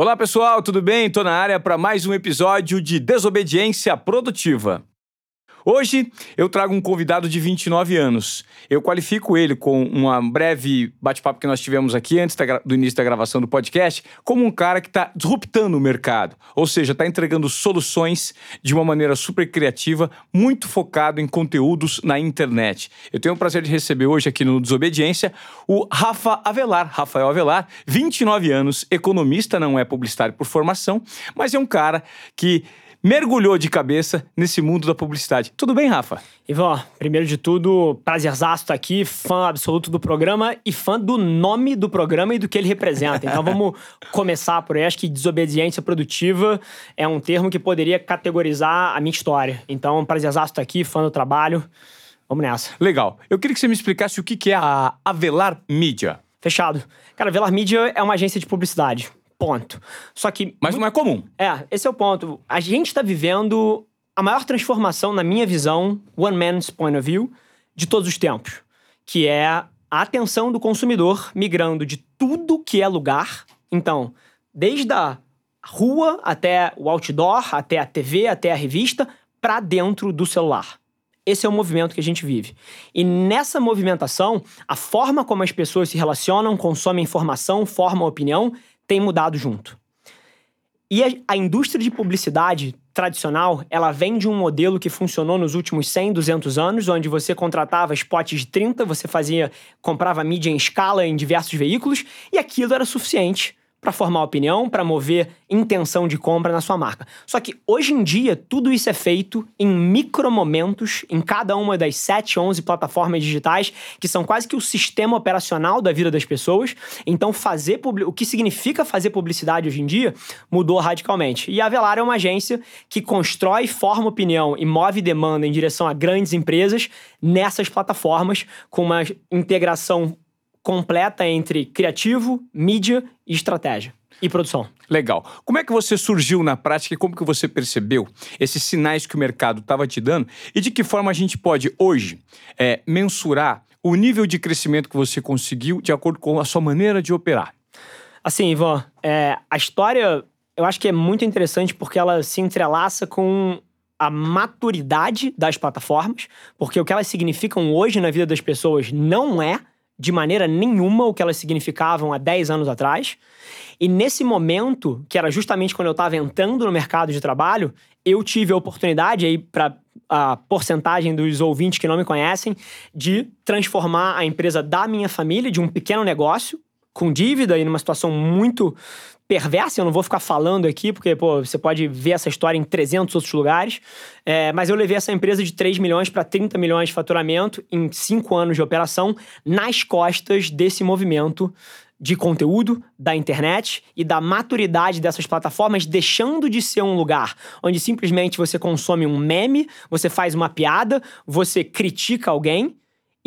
Olá pessoal, tudo bem? Estou na área para mais um episódio de Desobediência Produtiva. Hoje eu trago um convidado de 29 anos. Eu qualifico ele com uma breve bate-papo que nós tivemos aqui antes do início da gravação do podcast, como um cara que está disruptando o mercado, ou seja, está entregando soluções de uma maneira super criativa, muito focado em conteúdos na internet. Eu tenho o prazer de receber hoje aqui no Desobediência o Rafa Avelar, Rafael Avelar, 29 anos, economista, não é publicitário por formação, mas é um cara que mergulhou de cabeça nesse mundo da publicidade. Tudo bem, Rafa? Ivan, primeiro de tudo, prazerzaço estar aqui, fã absoluto do programa e fã do nome do programa e do que ele representa. Então vamos começar por aí. Acho que desobediência produtiva é um termo que poderia categorizar a minha história. Então, prazerzaço estar aqui, fã do trabalho. Vamos nessa. Legal. Eu queria que você me explicasse o que é a Avelar Media. Fechado. Cara, a Avelar Media é uma agência de publicidade. Ponto. Só que. Mas não é comum. É, esse é o ponto. A gente está vivendo a maior transformação, na minha visão, one man's point of view, de todos os tempos. Que é a atenção do consumidor migrando de tudo que é lugar. Então, desde a rua até o outdoor, até a TV, até a revista, para dentro do celular. Esse é o movimento que a gente vive. E nessa movimentação, a forma como as pessoas se relacionam, consomem informação, formam opinião, tem mudado junto. E a, a, indústria de publicidade tradicional, ela vem de um modelo que funcionou nos últimos 100, 200 anos, onde você contratava spots de 30, você fazia, comprava mídia em escala em diversos veículos, e aquilo era suficiente para formar opinião, para mover intenção de compra na sua marca. Só que hoje em dia tudo isso é feito em micromomentos em cada uma das 7, 11 plataformas digitais, que são quase que o sistema operacional da vida das pessoas. Então fazer o que significa fazer publicidade hoje em dia mudou radicalmente. E a Velar é uma agência que constrói, forma opinião e move demanda em direção a grandes empresas nessas plataformas com uma integração completa entre criativo, mídia e estratégia e produção. Legal. Como é que você surgiu na prática e como que você percebeu esses sinais que o mercado estava te dando e de que forma a gente pode hoje é, mensurar o nível de crescimento que você conseguiu de acordo com a sua maneira de operar? Assim, Ivan, é, a história eu acho que é muito interessante porque ela se entrelaça com a maturidade das plataformas, porque o que elas significam hoje na vida das pessoas não é de maneira nenhuma o que elas significavam há 10 anos atrás. E nesse momento, que era justamente quando eu estava entrando no mercado de trabalho, eu tive a oportunidade aí para a porcentagem dos ouvintes que não me conhecem de transformar a empresa da minha família de um pequeno negócio com dívida e numa situação muito perversa, eu não vou ficar falando aqui, porque pô, você pode ver essa história em 300 outros lugares, é, mas eu levei essa empresa de 3 milhões para 30 milhões de faturamento em 5 anos de operação nas costas desse movimento de conteúdo da internet e da maturidade dessas plataformas, deixando de ser um lugar onde simplesmente você consome um meme, você faz uma piada, você critica alguém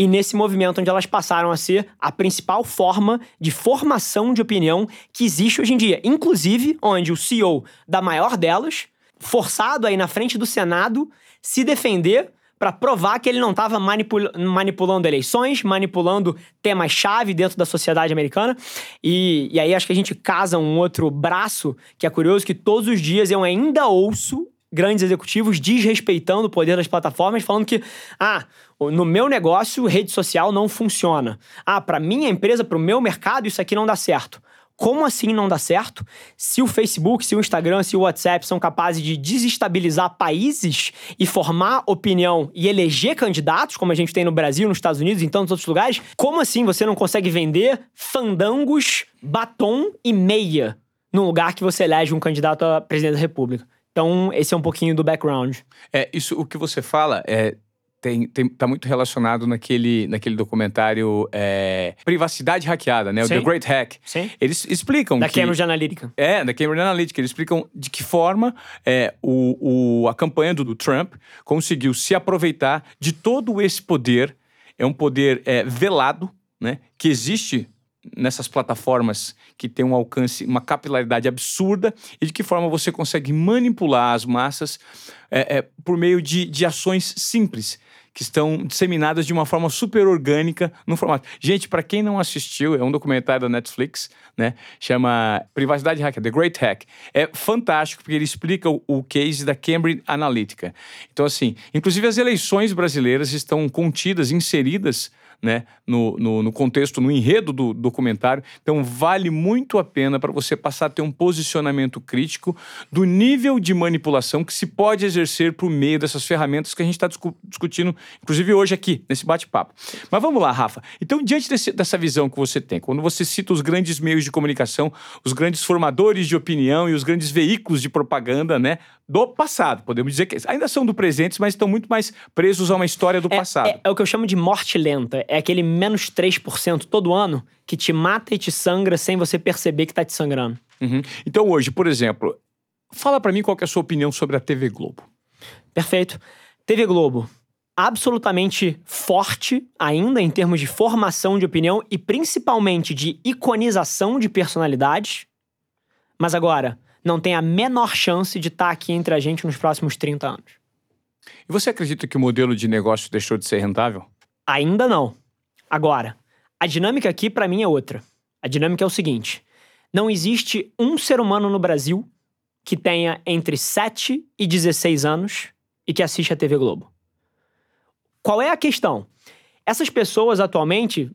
e nesse movimento onde elas passaram a ser a principal forma de formação de opinião que existe hoje em dia. Inclusive, onde o CEO da maior delas, forçado aí na frente do Senado, se defender para provar que ele não estava manipul manipulando eleições, manipulando temas-chave dentro da sociedade americana. E, e aí acho que a gente casa um outro braço que é curioso, que todos os dias eu ainda ouço grandes executivos desrespeitando o poder das plataformas, falando que, ah, no meu negócio, rede social não funciona. Ah, para minha empresa, para o meu mercado, isso aqui não dá certo. Como assim não dá certo? Se o Facebook, se o Instagram, se o WhatsApp são capazes de desestabilizar países e formar opinião e eleger candidatos, como a gente tem no Brasil, nos Estados Unidos e em tantos outros lugares, como assim você não consegue vender fandangos, batom e meia num lugar que você elege um candidato a presidente da República? Então, esse é um pouquinho do background. É, isso, o que você fala é. Tem, tem, tá muito relacionado naquele, naquele documentário é, Privacidade Hackeada, né? O The Great Hack. Sim. Eles explicam da que... Cambridge Analytica. É, da Cambridge Analytica. Eles explicam de que forma é, o, o, a campanha do, do Trump conseguiu se aproveitar de todo esse poder. É um poder é, velado, né? Que existe nessas plataformas que tem um alcance, uma capilaridade absurda e de que forma você consegue manipular as massas é, é, por meio de, de ações simples que estão disseminadas de uma forma super orgânica no formato. Gente, para quem não assistiu, é um documentário da Netflix, né? Chama Privacidade Hacker, The Great Hack. É fantástico porque ele explica o, o case da Cambridge Analytica. Então, assim, inclusive as eleições brasileiras estão contidas, inseridas né, no, no, no, contexto, no enredo do documentário. Então, vale muito a pena para você passar a ter um posicionamento crítico do nível de manipulação que se pode exercer por meio dessas ferramentas que a gente está discu discutindo, inclusive hoje aqui, nesse bate-papo. Mas vamos lá, Rafa. Então, diante desse, dessa visão que você tem, quando você cita os grandes meios de comunicação, os grandes formadores de opinião e os grandes veículos de propaganda, né, do passado, podemos dizer que ainda são do presente, mas estão muito mais presos a uma história do é, passado. É, é o que eu chamo de morte lenta é aquele menos 3% todo ano que te mata e te sangra sem você perceber que tá te sangrando. Uhum. Então hoje, por exemplo, fala para mim qual é a sua opinião sobre a TV Globo. Perfeito. TV Globo, absolutamente forte ainda em termos de formação de opinião e principalmente de iconização de personalidades. Mas agora, não tem a menor chance de estar tá aqui entre a gente nos próximos 30 anos. E você acredita que o modelo de negócio deixou de ser rentável? Ainda não. Agora, a dinâmica aqui para mim é outra. A dinâmica é o seguinte: não existe um ser humano no Brasil que tenha entre 7 e 16 anos e que assiste a TV Globo. Qual é a questão? Essas pessoas atualmente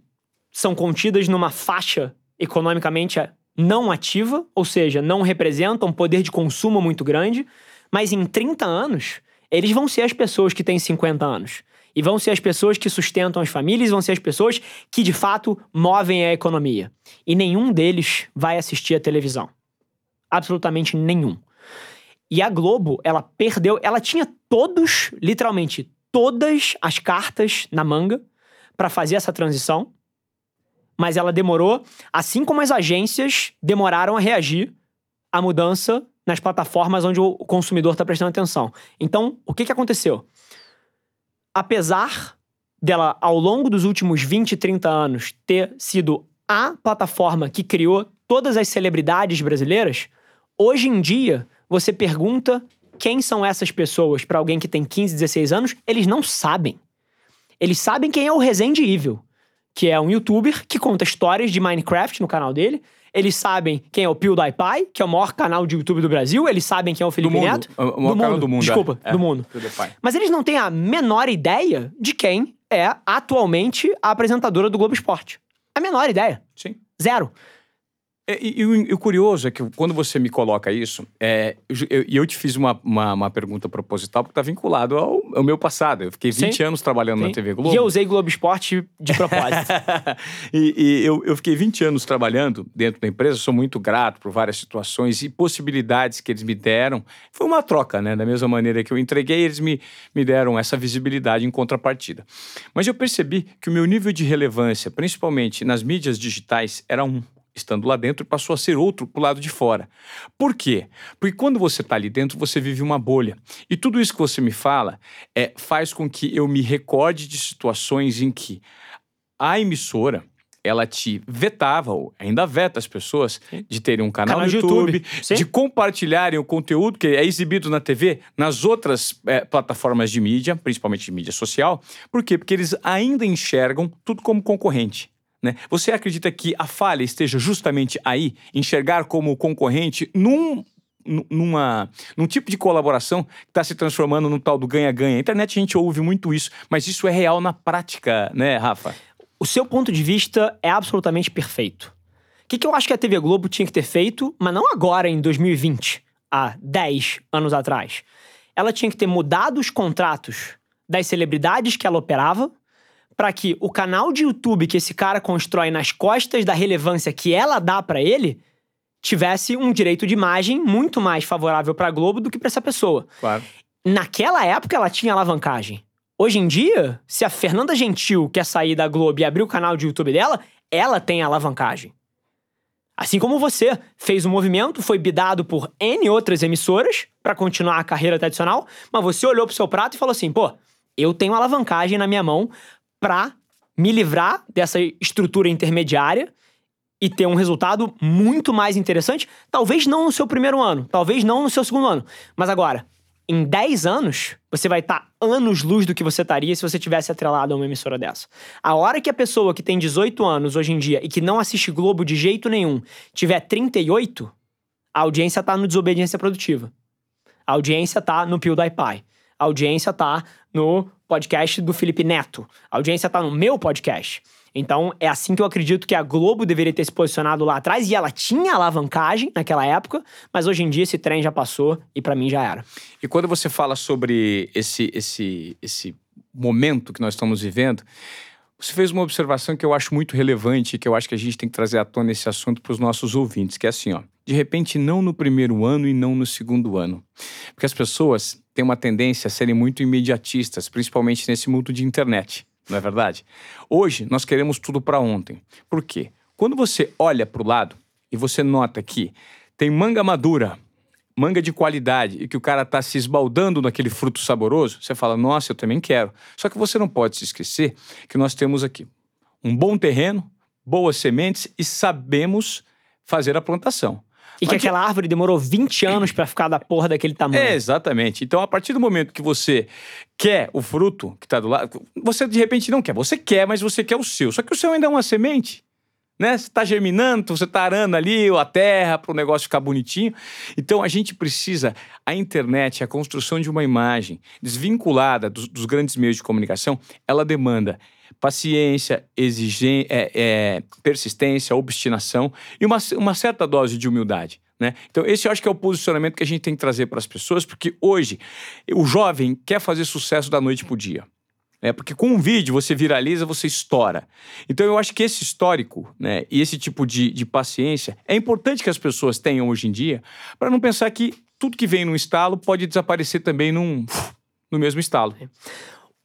são contidas numa faixa economicamente não ativa, ou seja, não representam um poder de consumo muito grande, mas em 30 anos, eles vão ser as pessoas que têm 50 anos. E vão ser as pessoas que sustentam as famílias, vão ser as pessoas que de fato movem a economia. E nenhum deles vai assistir a televisão. Absolutamente nenhum. E a Globo, ela perdeu, ela tinha todos, literalmente todas as cartas na manga para fazer essa transição, mas ela demorou, assim como as agências demoraram a reagir à mudança nas plataformas onde o consumidor está prestando atenção. Então, o que, que aconteceu? apesar dela, ao longo dos últimos 20, 30 anos, ter sido a plataforma que criou todas as celebridades brasileiras, hoje em dia, você pergunta quem são essas pessoas para alguém que tem 15, 16 anos, eles não sabem. Eles sabem quem é o Resende que é um youtuber que conta histórias de Minecraft no canal dele, eles sabem quem é o PewDiePie, que é o maior canal de YouTube do Brasil. Eles sabem quem é o Felipe do Neto. O maior do mundo. do mundo. Desculpa, é. do mundo. Mas eles não têm a menor ideia de quem é atualmente a apresentadora do Globo Esporte. A menor ideia. Sim. Zero. É, e, e, o curioso é que quando você me coloca isso, é, eu, eu te fiz uma, uma, uma pergunta proposital porque está vinculado ao, ao, meu passado. Eu fiquei 20 Sim. anos trabalhando Sim. na TV Globo. E eu usei Globo Esporte de propósito. e, e eu, eu fiquei 20 anos trabalhando dentro da empresa, sou muito grato por várias situações e possibilidades que eles me deram. Foi uma troca, né? Da mesma maneira que eu entreguei, eles me, me deram essa visibilidade em contrapartida. Mas eu percebi que o meu nível de relevância, principalmente nas mídias digitais, era um estando lá dentro, passou a ser outro pro lado de fora. Por quê? Porque quando você está ali dentro, você vive uma bolha. E tudo isso que você me fala é, faz com que eu me recorde de situações em que a emissora ela te vetava, ou ainda veta as pessoas, de terem um canal, canal no YouTube, YouTube de compartilharem o conteúdo que é exibido na TV, nas outras é, plataformas de mídia, principalmente de mídia social. Por quê? Porque eles ainda enxergam tudo como concorrente. Né? Você acredita que a falha esteja justamente aí, enxergar como concorrente num numa, num tipo de colaboração que está se transformando no tal do ganha-ganha. Internet a gente ouve muito isso, mas isso é real na prática, né, Rafa? O seu ponto de vista é absolutamente perfeito. O que, que eu acho que a TV Globo tinha que ter feito, mas não agora, em 2020, há 10 anos atrás? Ela tinha que ter mudado os contratos das celebridades que ela operava para que o canal de YouTube que esse cara constrói nas costas da relevância que ela dá para ele tivesse um direito de imagem muito mais favorável para a Globo do que para essa pessoa. Claro. Naquela época ela tinha alavancagem. Hoje em dia, se a Fernanda Gentil quer sair da Globo e abrir o canal de YouTube dela, ela tem alavancagem. Assim como você fez um movimento, foi bidado por N outras emissoras para continuar a carreira tradicional, mas você olhou pro seu prato e falou assim: pô, eu tenho alavancagem na minha mão para me livrar dessa estrutura intermediária e ter um resultado muito mais interessante. Talvez não no seu primeiro ano, talvez não no seu segundo ano, mas agora, em 10 anos, você vai estar anos luz do que você estaria se você tivesse atrelado a uma emissora dessa. A hora que a pessoa que tem 18 anos hoje em dia e que não assiste Globo de jeito nenhum tiver 38, a audiência tá no Desobediência Produtiva. A audiência tá no PewDiePie. A audiência tá no podcast do Felipe Neto. A audiência tá no meu podcast. Então, é assim que eu acredito que a Globo deveria ter se posicionado lá atrás, e ela tinha alavancagem naquela época, mas hoje em dia esse trem já passou e para mim já era. E quando você fala sobre esse, esse, esse momento que nós estamos vivendo, você fez uma observação que eu acho muito relevante, que eu acho que a gente tem que trazer à tona esse assunto para os nossos ouvintes, que é assim, ó. De repente, não no primeiro ano e não no segundo ano. Porque as pessoas têm uma tendência a serem muito imediatistas, principalmente nesse mundo de internet não é verdade? Hoje nós queremos tudo para ontem. Por quê? Quando você olha para o lado e você nota que tem manga madura, manga de qualidade e que o cara está se esbaldando naquele fruto saboroso, você fala, nossa, eu também quero. Só que você não pode se esquecer que nós temos aqui um bom terreno, boas sementes e sabemos fazer a plantação. E que aquela árvore demorou 20 anos para ficar da porra daquele tamanho. É, exatamente. Então, a partir do momento que você quer o fruto que está do lado, você de repente não quer. Você quer, mas você quer o seu. Só que o seu ainda é uma semente. Né? Você está germinando, você está arando ali a terra para o negócio ficar bonitinho. Então a gente precisa, a internet, a construção de uma imagem desvinculada dos, dos grandes meios de comunicação, ela demanda paciência, exigência, é, é, persistência, obstinação e uma, uma certa dose de humildade. Né? Então, esse eu acho que é o posicionamento que a gente tem que trazer para as pessoas, porque hoje o jovem quer fazer sucesso da noite para o dia. É, porque com um vídeo você viraliza, você estoura. Então eu acho que esse histórico né, e esse tipo de, de paciência é importante que as pessoas tenham hoje em dia para não pensar que tudo que vem num estalo pode desaparecer também num, no mesmo estalo.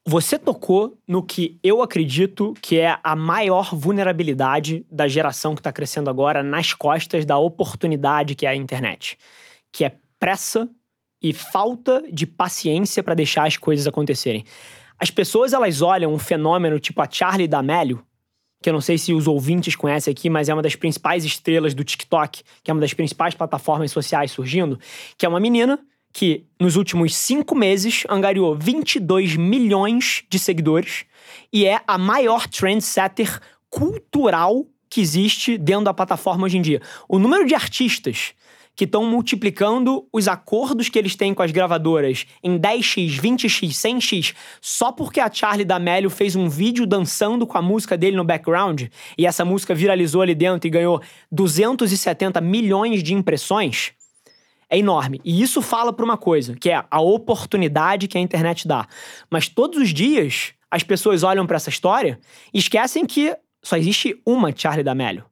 Você tocou no que eu acredito que é a maior vulnerabilidade da geração que está crescendo agora nas costas da oportunidade que é a internet, que é pressa e falta de paciência para deixar as coisas acontecerem. As pessoas elas olham um fenômeno tipo a Charlie D'Amelio, que eu não sei se os ouvintes conhecem aqui, mas é uma das principais estrelas do TikTok, que é uma das principais plataformas sociais surgindo, que é uma menina que nos últimos cinco meses angariou 22 milhões de seguidores e é a maior trendsetter cultural que existe dentro da plataforma hoje em dia. O número de artistas que estão multiplicando os acordos que eles têm com as gravadoras em 10x, 20x, 100x, só porque a Charlie D'Amelio fez um vídeo dançando com a música dele no background e essa música viralizou ali dentro e ganhou 270 milhões de impressões é enorme. E isso fala para uma coisa, que é a oportunidade que a internet dá. Mas todos os dias as pessoas olham para essa história e esquecem que só existe uma Charlie D'Amelio.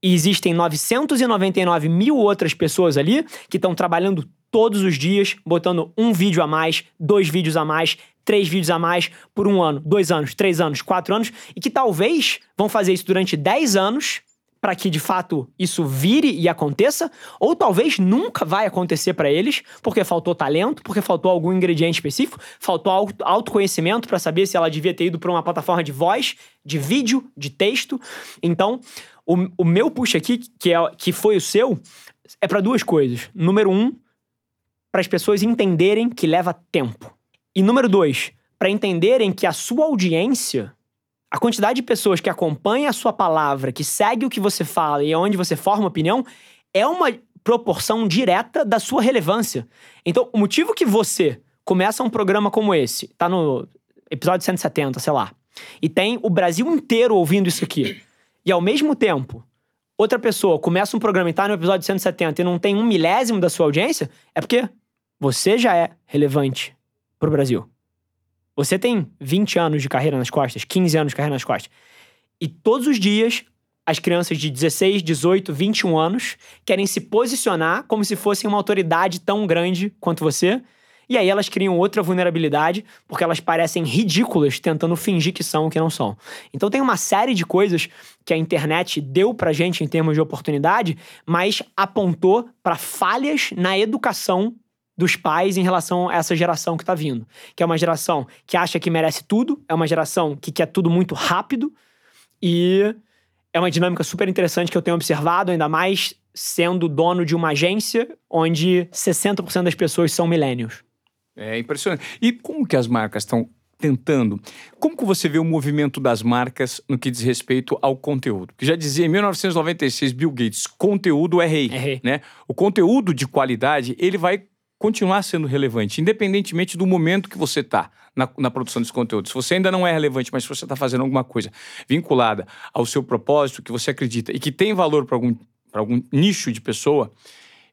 E existem 999 mil outras pessoas ali que estão trabalhando todos os dias, botando um vídeo a mais, dois vídeos a mais, três vídeos a mais por um ano, dois anos, três anos, quatro anos, e que talvez vão fazer isso durante dez anos para que de fato isso vire e aconteça, ou talvez nunca vai acontecer para eles, porque faltou talento, porque faltou algum ingrediente específico, faltou autoconhecimento para saber se ela devia ter ido para uma plataforma de voz, de vídeo, de texto. Então, o, o meu push aqui, que, é, que foi o seu, é para duas coisas. Número um, para as pessoas entenderem que leva tempo. E número dois, para entenderem que a sua audiência a quantidade de pessoas que acompanha a sua palavra, que segue o que você fala e onde você forma opinião, é uma proporção direta da sua relevância. Então, o motivo que você começa um programa como esse, tá no episódio 170, sei lá, e tem o Brasil inteiro ouvindo isso aqui, e ao mesmo tempo, outra pessoa começa um programa e tá no episódio 170 e não tem um milésimo da sua audiência, é porque você já é relevante pro Brasil. Você tem 20 anos de carreira nas costas, 15 anos de carreira nas costas. E todos os dias, as crianças de 16, 18, 21 anos querem se posicionar como se fossem uma autoridade tão grande quanto você. E aí elas criam outra vulnerabilidade, porque elas parecem ridículas tentando fingir que são o que não são. Então tem uma série de coisas que a internet deu pra gente em termos de oportunidade, mas apontou para falhas na educação dos pais em relação a essa geração que está vindo. Que é uma geração que acha que merece tudo, é uma geração que quer tudo muito rápido e é uma dinâmica super interessante que eu tenho observado, ainda mais sendo dono de uma agência onde 60% das pessoas são millennials. É impressionante. E como que as marcas estão tentando? Como que você vê o movimento das marcas no que diz respeito ao conteúdo? Que já dizia em 1996 Bill Gates, conteúdo é rei, É rei. né? O conteúdo de qualidade, ele vai continuar sendo relevante, independentemente do momento que você está na, na produção desse conteúdo. Se você ainda não é relevante, mas se você está fazendo alguma coisa vinculada ao seu propósito, que você acredita e que tem valor para algum, algum nicho de pessoa,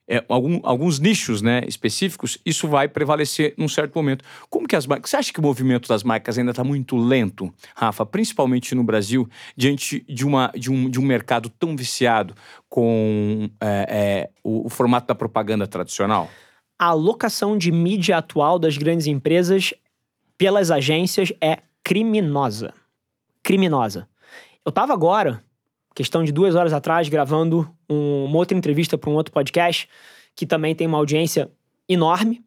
é, algum- alguns nichos né, específicos, isso vai prevalecer num certo momento. Como que as marcas. Você acha que o movimento das marcas ainda está muito lento, Rafa, principalmente no Brasil, diante de, uma, de, um, de um mercado tão viciado com é, é, o, o formato da propaganda tradicional? A alocação de mídia atual das grandes empresas pelas agências é criminosa. Criminosa. Eu tava agora, questão de duas horas atrás, gravando um- uma outra entrevista para um outro podcast, que também tem uma audiência enorme.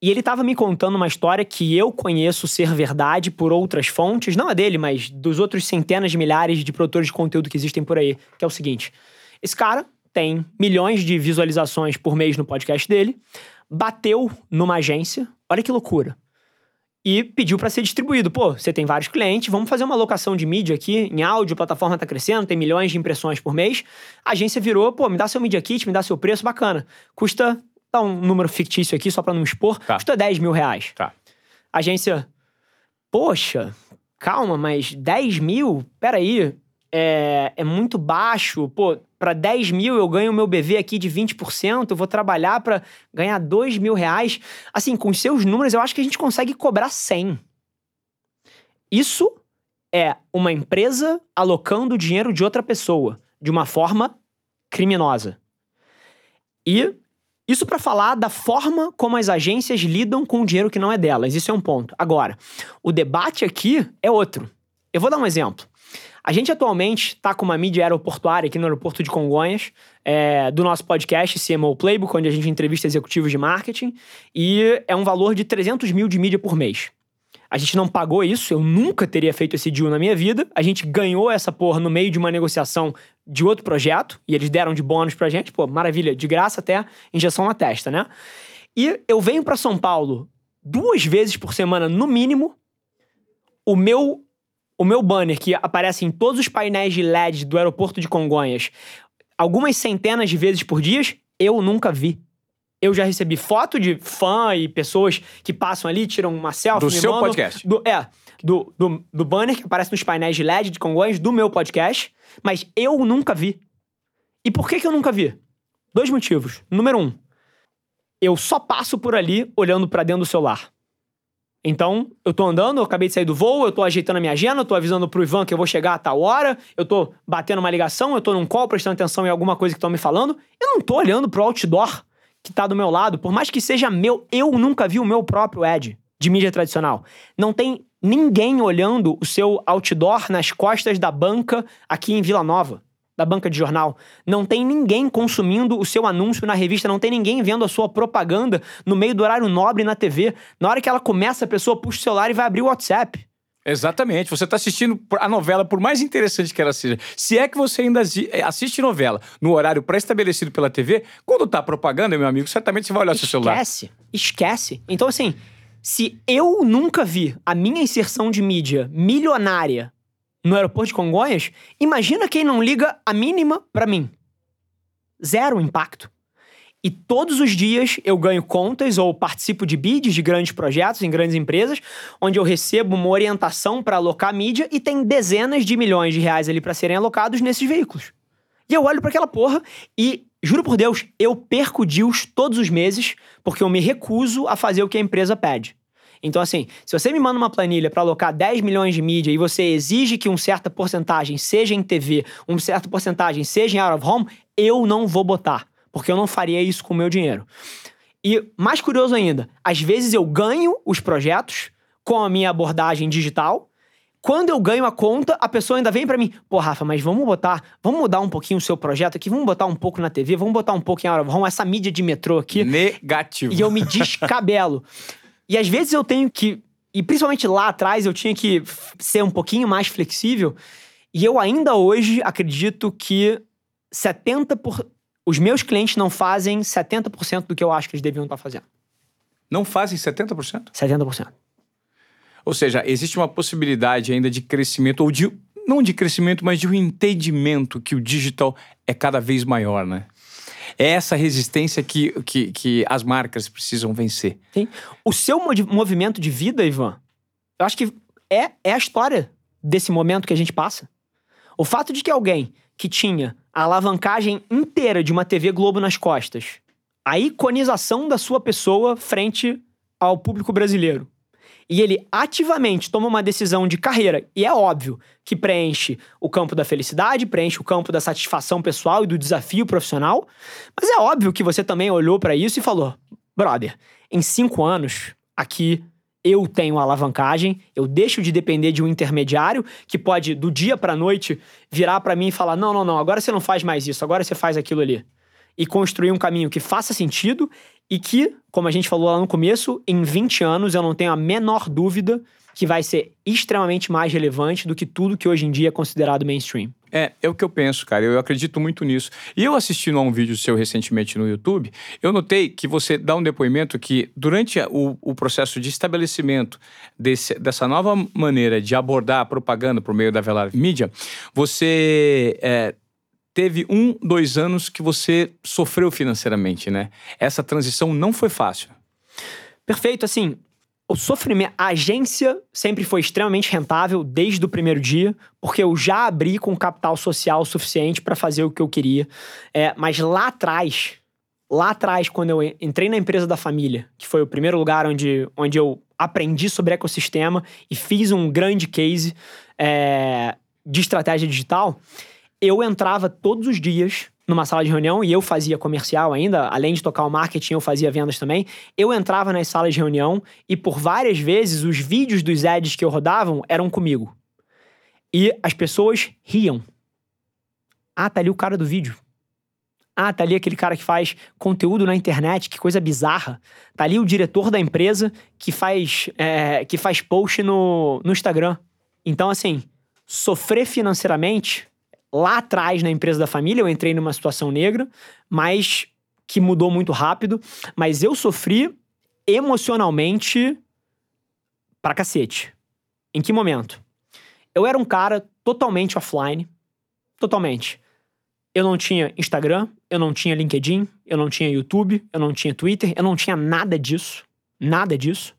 E ele tava me contando uma história que eu conheço ser verdade por outras fontes, não a dele, mas dos outros centenas de milhares de produtores de conteúdo que existem por aí, que é o seguinte: esse cara tem milhões de visualizações por mês no podcast dele, bateu numa agência, olha que loucura. E pediu para ser distribuído. Pô, você tem vários clientes, vamos fazer uma alocação de mídia aqui em áudio, a plataforma tá crescendo, tem milhões de impressões por mês. A agência virou, pô, me dá seu Media Kit, me dá seu preço, bacana. Custa, dá um número fictício aqui só para não expor, Tá. custa 10 mil reais. Tá. A agência, poxa, calma, mas 10 mil? Peraí, é, é muito baixo. Pô, para 10 mil eu ganho o meu BV aqui de 20%, eu vou trabalhar para ganhar 2 mil reais. Assim, com os seus números, eu acho que a gente consegue cobrar 100. Isso é uma empresa alocando o dinheiro de outra pessoa de uma forma criminosa. E isso para falar da forma como as agências lidam com o dinheiro que não é delas. Isso é um ponto. Agora, o debate aqui é outro. Eu vou dar um exemplo. A gente atualmente está com uma mídia aeroportuária aqui no aeroporto de Congonhas, é, do nosso podcast CMO Playbook, onde a gente entrevista executivos de marketing, e é um valor de 300 mil de mídia por mês. A gente não pagou isso, eu nunca teria feito esse deal na minha vida. A gente ganhou essa porra no meio de uma negociação de outro projeto, e eles deram de bônus pra gente, pô, maravilha, de graça até injeção na testa, né? E eu venho pra São Paulo duas vezes por semana, no mínimo. O meu, o meu banner, que aparece em todos os painéis de LED do aeroporto de Congonhas, algumas centenas de vezes por dia, eu nunca vi. Eu já recebi foto de fã e pessoas que passam ali, tiram uma selfie. Do seu mandam. podcast. Do- é, do, do, do banner que aparece nos painéis de LED de Congonhas do meu podcast, mas eu nunca vi. E por que, que eu nunca vi? Dois motivos. Número um, eu só passo por ali olhando pra dentro do celular. Então, eu tô andando, eu acabei de sair do voo, eu tô ajeitando a minha agenda, eu tô avisando pro Ivan que eu vou chegar a tal hora, eu tô batendo uma ligação, eu tô num call prestando atenção em alguma coisa que estão me falando. Eu não tô olhando pro outdoor que tá do meu lado, por mais que seja meu, eu nunca vi o meu próprio ad de mídia tradicional. Não tem ninguém olhando o seu outdoor nas costas da banca aqui em Vila Nova, da banca de jornal. Não tem ninguém consumindo o seu anúncio na revista, não tem ninguém vendo a sua propaganda no meio do horário nobre na TV. Na hora que ela começa, a pessoa puxa o celular e vai abrir o WhatsApp. Exatamente. Você está assistindo a novela, por mais interessante que ela seja. Se é que você ainda eh, assiste novela no horário pré-estabelecido pela TV, quando tá propaganda, meu amigo, certamente você vai olhar seu celular. Esquece. Esquece. Então, assim, se eu nunca vi a minha inserção de mídia milionária no aeroporto de Congonhas, imagina quem não liga a mínima pra mim. Zero impacto. E todos os dias eu ganho contas ou participo de bids de grandes projetos em grandes empresas, onde eu recebo uma orientação para alocar mídia e tem dezenas de milhões de reais ali para serem alocados nesses veículos. E eu olho para aquela porra e, juro por Deus, eu perco deals todos os meses porque eu me recuso a fazer o que a empresa pede. Então, assim, se você me manda uma planilha para alocar 10 milhões de mídia e você exige que uma certa porcentagem seja em TV, uma certa porcentagem seja em out of home, eu não vou botar, porque eu não faria isso com o meu dinheiro. E mais curioso ainda, às vezes eu ganho os projetos com a minha abordagem digital. Quando eu ganho a conta, a pessoa ainda vem pra mim, pô, Rafa, mas vamos botar, vamos mudar um pouquinho o seu projeto aqui, vamos botar um pouco na TV, vamos botar um pouco em out of home, essa mídia de metrô aqui. Negativo. E eu me descabelo. E às vezes eu tenho que. E principalmente lá atrás eu tinha que ser um pouquinho mais flexível. E eu ainda hoje acredito que 70%. Por, os meus clientes não fazem 70% do que eu acho que eles deviam estar fazendo. Não fazem 70%? 70%. Ou seja, existe uma possibilidade ainda de crescimento, ou de. Não de crescimento, mas de um entendimento que o digital é cada vez maior, né? É essa resistência que, que, que as marcas precisam vencer. Sim. O seu movimento de vida, Ivan, eu acho que é, é a história desse momento que a gente passa. O fato de que alguém que tinha a alavancagem inteira de uma TV Globo nas costas, a iconização da sua pessoa frente ao público brasileiro, e ele ativamente toma uma decisão de carreira, e é óbvio que preenche o campo da felicidade, preenche o campo da satisfação pessoal e do desafio profissional, mas é óbvio que você também olhou para isso e falou: brother, em cinco anos, aqui eu tenho alavancagem, eu deixo de depender de um intermediário que pode, do dia para noite, virar para mim e falar: não, não, não, agora você não faz mais isso, agora você faz aquilo ali. E construir um caminho que faça sentido e que, como a gente falou lá no começo, em 20 anos eu não tenho a menor dúvida que vai ser extremamente mais relevante do que tudo que hoje em dia é considerado mainstream. É, é o que eu penso, cara. Eu acredito muito nisso. E eu assistindo a um vídeo seu recentemente no YouTube, eu notei que você dá um depoimento que, durante o, o processo de estabelecimento desse, dessa nova maneira de abordar a propaganda por meio da Velar Mídia, você é, teve um, dois anos que você sofreu financeiramente, né? Essa transição não foi fácil. Perfeito, assim, o sofrimento, a agência sempre foi extremamente rentável desde o primeiro dia, porque eu já abri com capital social suficiente para fazer o que eu queria. É, mas lá atrás, lá atrás, quando eu entrei na empresa da família, que foi o primeiro lugar onde, onde eu aprendi sobre ecossistema e fiz um grande case é, de estratégia digital, eu entrava todos os dias numa sala de reunião e eu fazia comercial ainda, além de tocar o marketing, eu fazia vendas também. Eu entrava nas salas de reunião e por várias vezes os vídeos dos ads que eu rodavam eram comigo. E as pessoas riam. Ah, tá ali o cara do vídeo. Ah, tá ali aquele cara que faz conteúdo na internet, que coisa bizarra. Tá ali o diretor da empresa que faz, é, que faz post no, no Instagram. Então, assim, sofrer financeiramente lá atrás na empresa da família, eu entrei numa situação negra, mas que mudou muito rápido. Mas eu sofri emocionalmente pra cacete. Em que momento? Eu era um cara totalmente offline. Totalmente. Eu não tinha Instagram, eu não tinha LinkedIn, eu não tinha YouTube, eu não tinha Twitter, eu não tinha nada disso. Nada disso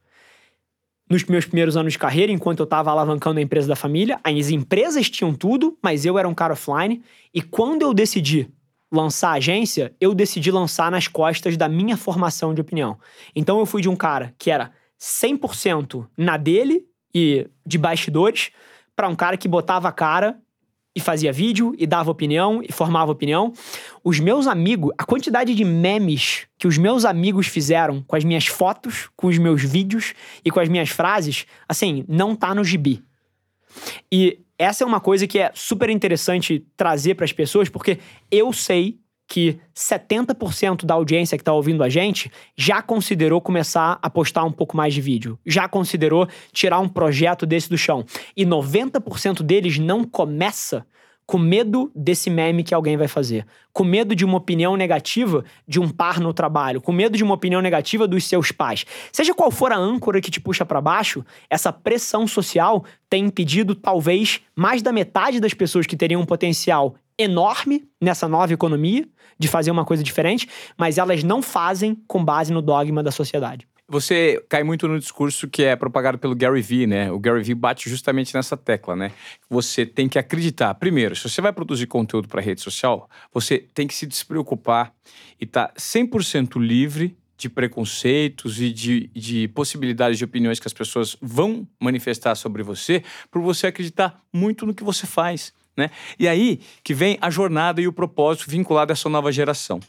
nos meus primeiros anos de carreira, enquanto eu estava alavancando a empresa da família. As empresas tinham tudo, mas eu era um cara offline. E quando eu decidi lançar a agência, eu decidi lançar nas costas da minha formação de opinião. Então eu fui de um cara que era 100% na dele e de bastidores para um cara que botava a cara e fazia vídeo e dava opinião e formava opinião. Os meus amigos, a quantidade de memes que os meus amigos fizeram com as minhas fotos, com os meus vídeos e com as minhas frases, assim, não tá no gibi. E essa é uma coisa que é super interessante trazer para as pessoas, porque eu sei que 70% da audiência que está ouvindo a gente já considerou começar a postar um pouco mais de vídeo, já considerou tirar um projeto desse do chão. E 90% deles não começa com medo desse meme que alguém vai fazer, com medo de uma opinião negativa de um par no trabalho, com medo de uma opinião negativa dos seus pais. Seja qual for a âncora que te puxa para baixo, essa pressão social tem impedido talvez mais da metade das pessoas que teriam um potencial enorme nessa nova economia de fazer uma coisa diferente, mas elas não fazem com base no dogma da sociedade. Você cai muito no discurso que é propagado pelo Gary Vee, né? O Gary Vee bate justamente nessa tecla, né? Você tem que acreditar. Primeiro, se você vai produzir conteúdo para rede social, você tem que se despreocupar e estar tá 100% livre de preconceitos e de, de possibilidades de opiniões que as pessoas vão manifestar sobre você, por você acreditar muito no que você faz. Né? E aí que vem a jornada e o propósito vinculado a essa nova geração.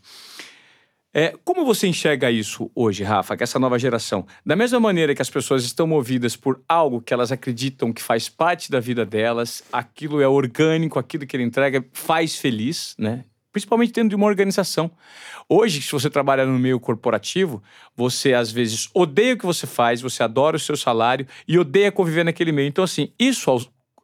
É, como você enxerga isso hoje, Rafa, que essa nova geração? Da mesma maneira que as pessoas estão movidas por algo que elas acreditam que faz parte da vida delas, aquilo é orgânico, aquilo que ele entrega faz feliz, né? Principalmente dentro de uma organização. Hoje, se você trabalha no meio corporativo, você às vezes odeia o que você faz, você adora o seu salário e odeia conviver naquele meio. Então, assim, isso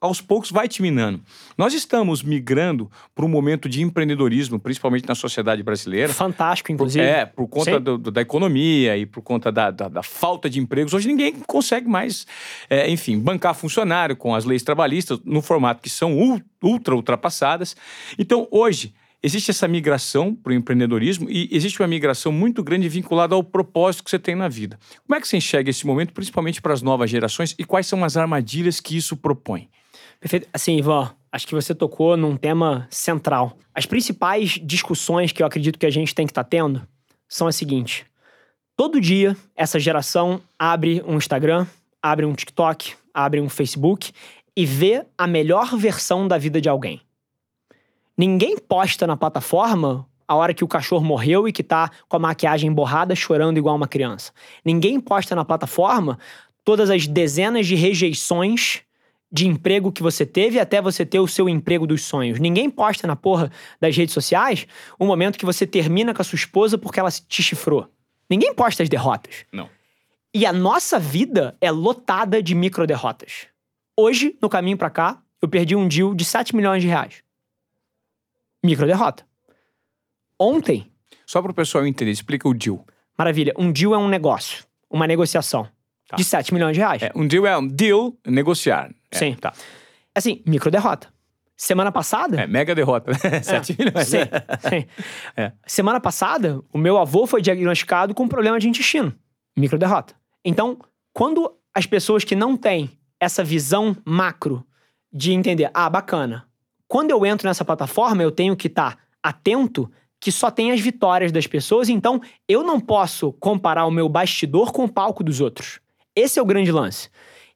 aos poucos vai te minando. Nós estamos migrando para um momento de empreendedorismo, principalmente na sociedade brasileira. Fantástico, inclusive. É, por conta do, do, da economia e por conta da, da, da, falta de empregos. Hoje ninguém consegue mais, é, enfim, bancar funcionário com as leis trabalhistas no formato que são ultra ultrapassadas. Então, hoje, existe essa migração para o empreendedorismo e existe uma migração muito grande vinculada ao propósito que você tem na vida. Como é que você enxerga esse momento, principalmente para as novas gerações, e quais são as armadilhas que isso propõe? Perfeito. Assim, Ivan, acho que você tocou num tema central. As principais discussões que eu acredito que a gente tem que estar tá tendo são as seguintes. Todo dia, essa geração abre um Instagram, abre um TikTok, abre um Facebook e vê a melhor versão da vida de alguém. Ninguém posta na plataforma a hora que o cachorro morreu e que tá com a maquiagem borrada chorando igual uma criança. Ninguém posta na plataforma todas as dezenas de rejeições de emprego que você teve até você ter o seu emprego dos sonhos. Ninguém posta na porra das redes sociais o momento que você termina com a sua esposa porque ela te chifrou. Ninguém posta as derrotas. Não. E a nossa vida é lotada de micro derrotas. Hoje, no caminho para cá, eu perdi um deal de 7 milhões de reais. Micro derrota. Ontem. Só para o pessoal entender, explica o deal. Maravilha. Um deal é um negócio, uma negociação. Tá. De 7 milhões de reais. É, um deal é um deal, negociar. É, Sim. Tá. Assim, micro derrota. Semana passada. É, mega derrota. 7 é, milhões. Sim, sim. É. Semana passada, o meu avô foi diagnosticado com problema de intestino. Micro derrota. Então, quando as pessoas que não têm essa visão macro de entender, ah, bacana. Quando eu entro nessa plataforma, eu tenho que estar tá atento que só tem as vitórias das pessoas, então eu não posso comparar o meu bastidor com o palco dos outros. Esse é o grande lance.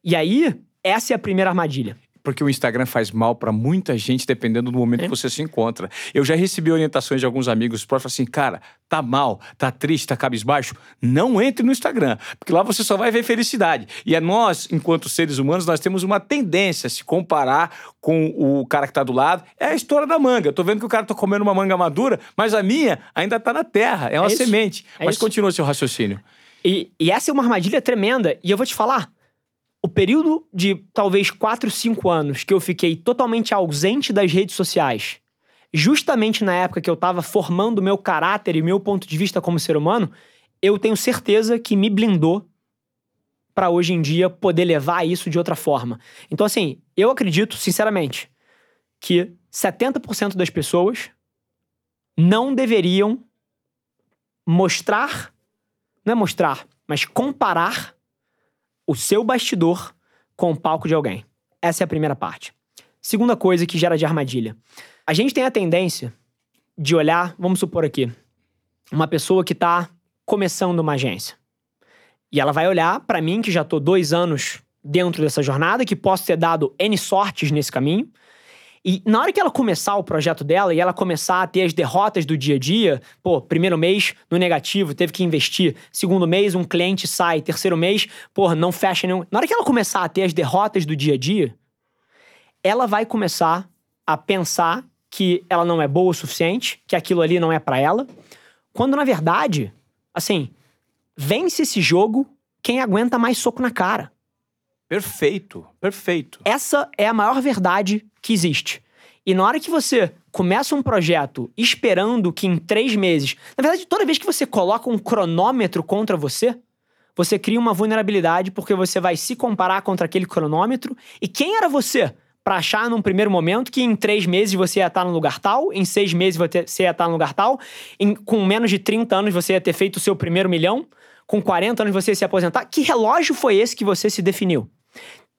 E aí, essa é a primeira armadilha porque o Instagram faz mal para muita gente dependendo do momento é. que você se encontra. Eu já recebi orientações de alguns amigos próximos assim, cara, tá mal, tá triste, tá cabisbaixo, não entre no Instagram, porque lá você só vai ver felicidade. E é nós, enquanto seres humanos, nós temos uma tendência a se comparar com o cara que tá do lado. É a história da manga. Eu tô vendo que o cara tá comendo uma manga madura, mas a minha ainda tá na terra, é uma é semente. É mas isso. continua seu raciocínio. E, e essa é uma armadilha tremenda. E eu vou te falar, o período de talvez 4, 5 anos que eu fiquei totalmente ausente das redes sociais, justamente na época que eu estava formando meu caráter e meu ponto de vista como ser humano, eu tenho certeza que me blindou para hoje em dia poder levar isso de outra forma. Então, assim, eu acredito, sinceramente, que 70% das pessoas não deveriam mostrar, não é mostrar, mas comparar o seu bastidor com o palco de alguém. Essa é a primeira parte. Segunda coisa que gera de armadilha. A gente tem a tendência de olhar, vamos supor aqui, uma pessoa que está começando uma agência. E ela vai olhar para mim, que já estou dois anos dentro dessa jornada, que posso ter dado N sortes nesse caminho, e na hora que ela começar o projeto dela e ela começar a ter as derrotas do dia a dia, pô, primeiro mês no negativo, teve que investir. Segundo mês, um cliente sai. Terceiro mês, pô, não fecha nenhum. Na hora que ela começar a ter as derrotas do dia a dia, ela vai começar a pensar que ela não é boa o suficiente, que aquilo ali não é para ela. Quando na verdade, assim, vence esse jogo quem aguenta mais soco na cara. Perfeito, perfeito. Essa é a maior verdade que existe. E na hora que você começa um projeto esperando que em três meses. Na verdade, toda vez que você coloca um cronômetro contra você, você cria uma vulnerabilidade porque você vai se comparar contra aquele cronômetro. E quem era você para achar num primeiro momento que em três meses você ia estar no lugar tal, em seis meses você ia estar no lugar tal, em, com menos de 30 anos você ia ter feito o seu primeiro milhão, com 40 anos você ia se aposentar? Que relógio foi esse que você se definiu?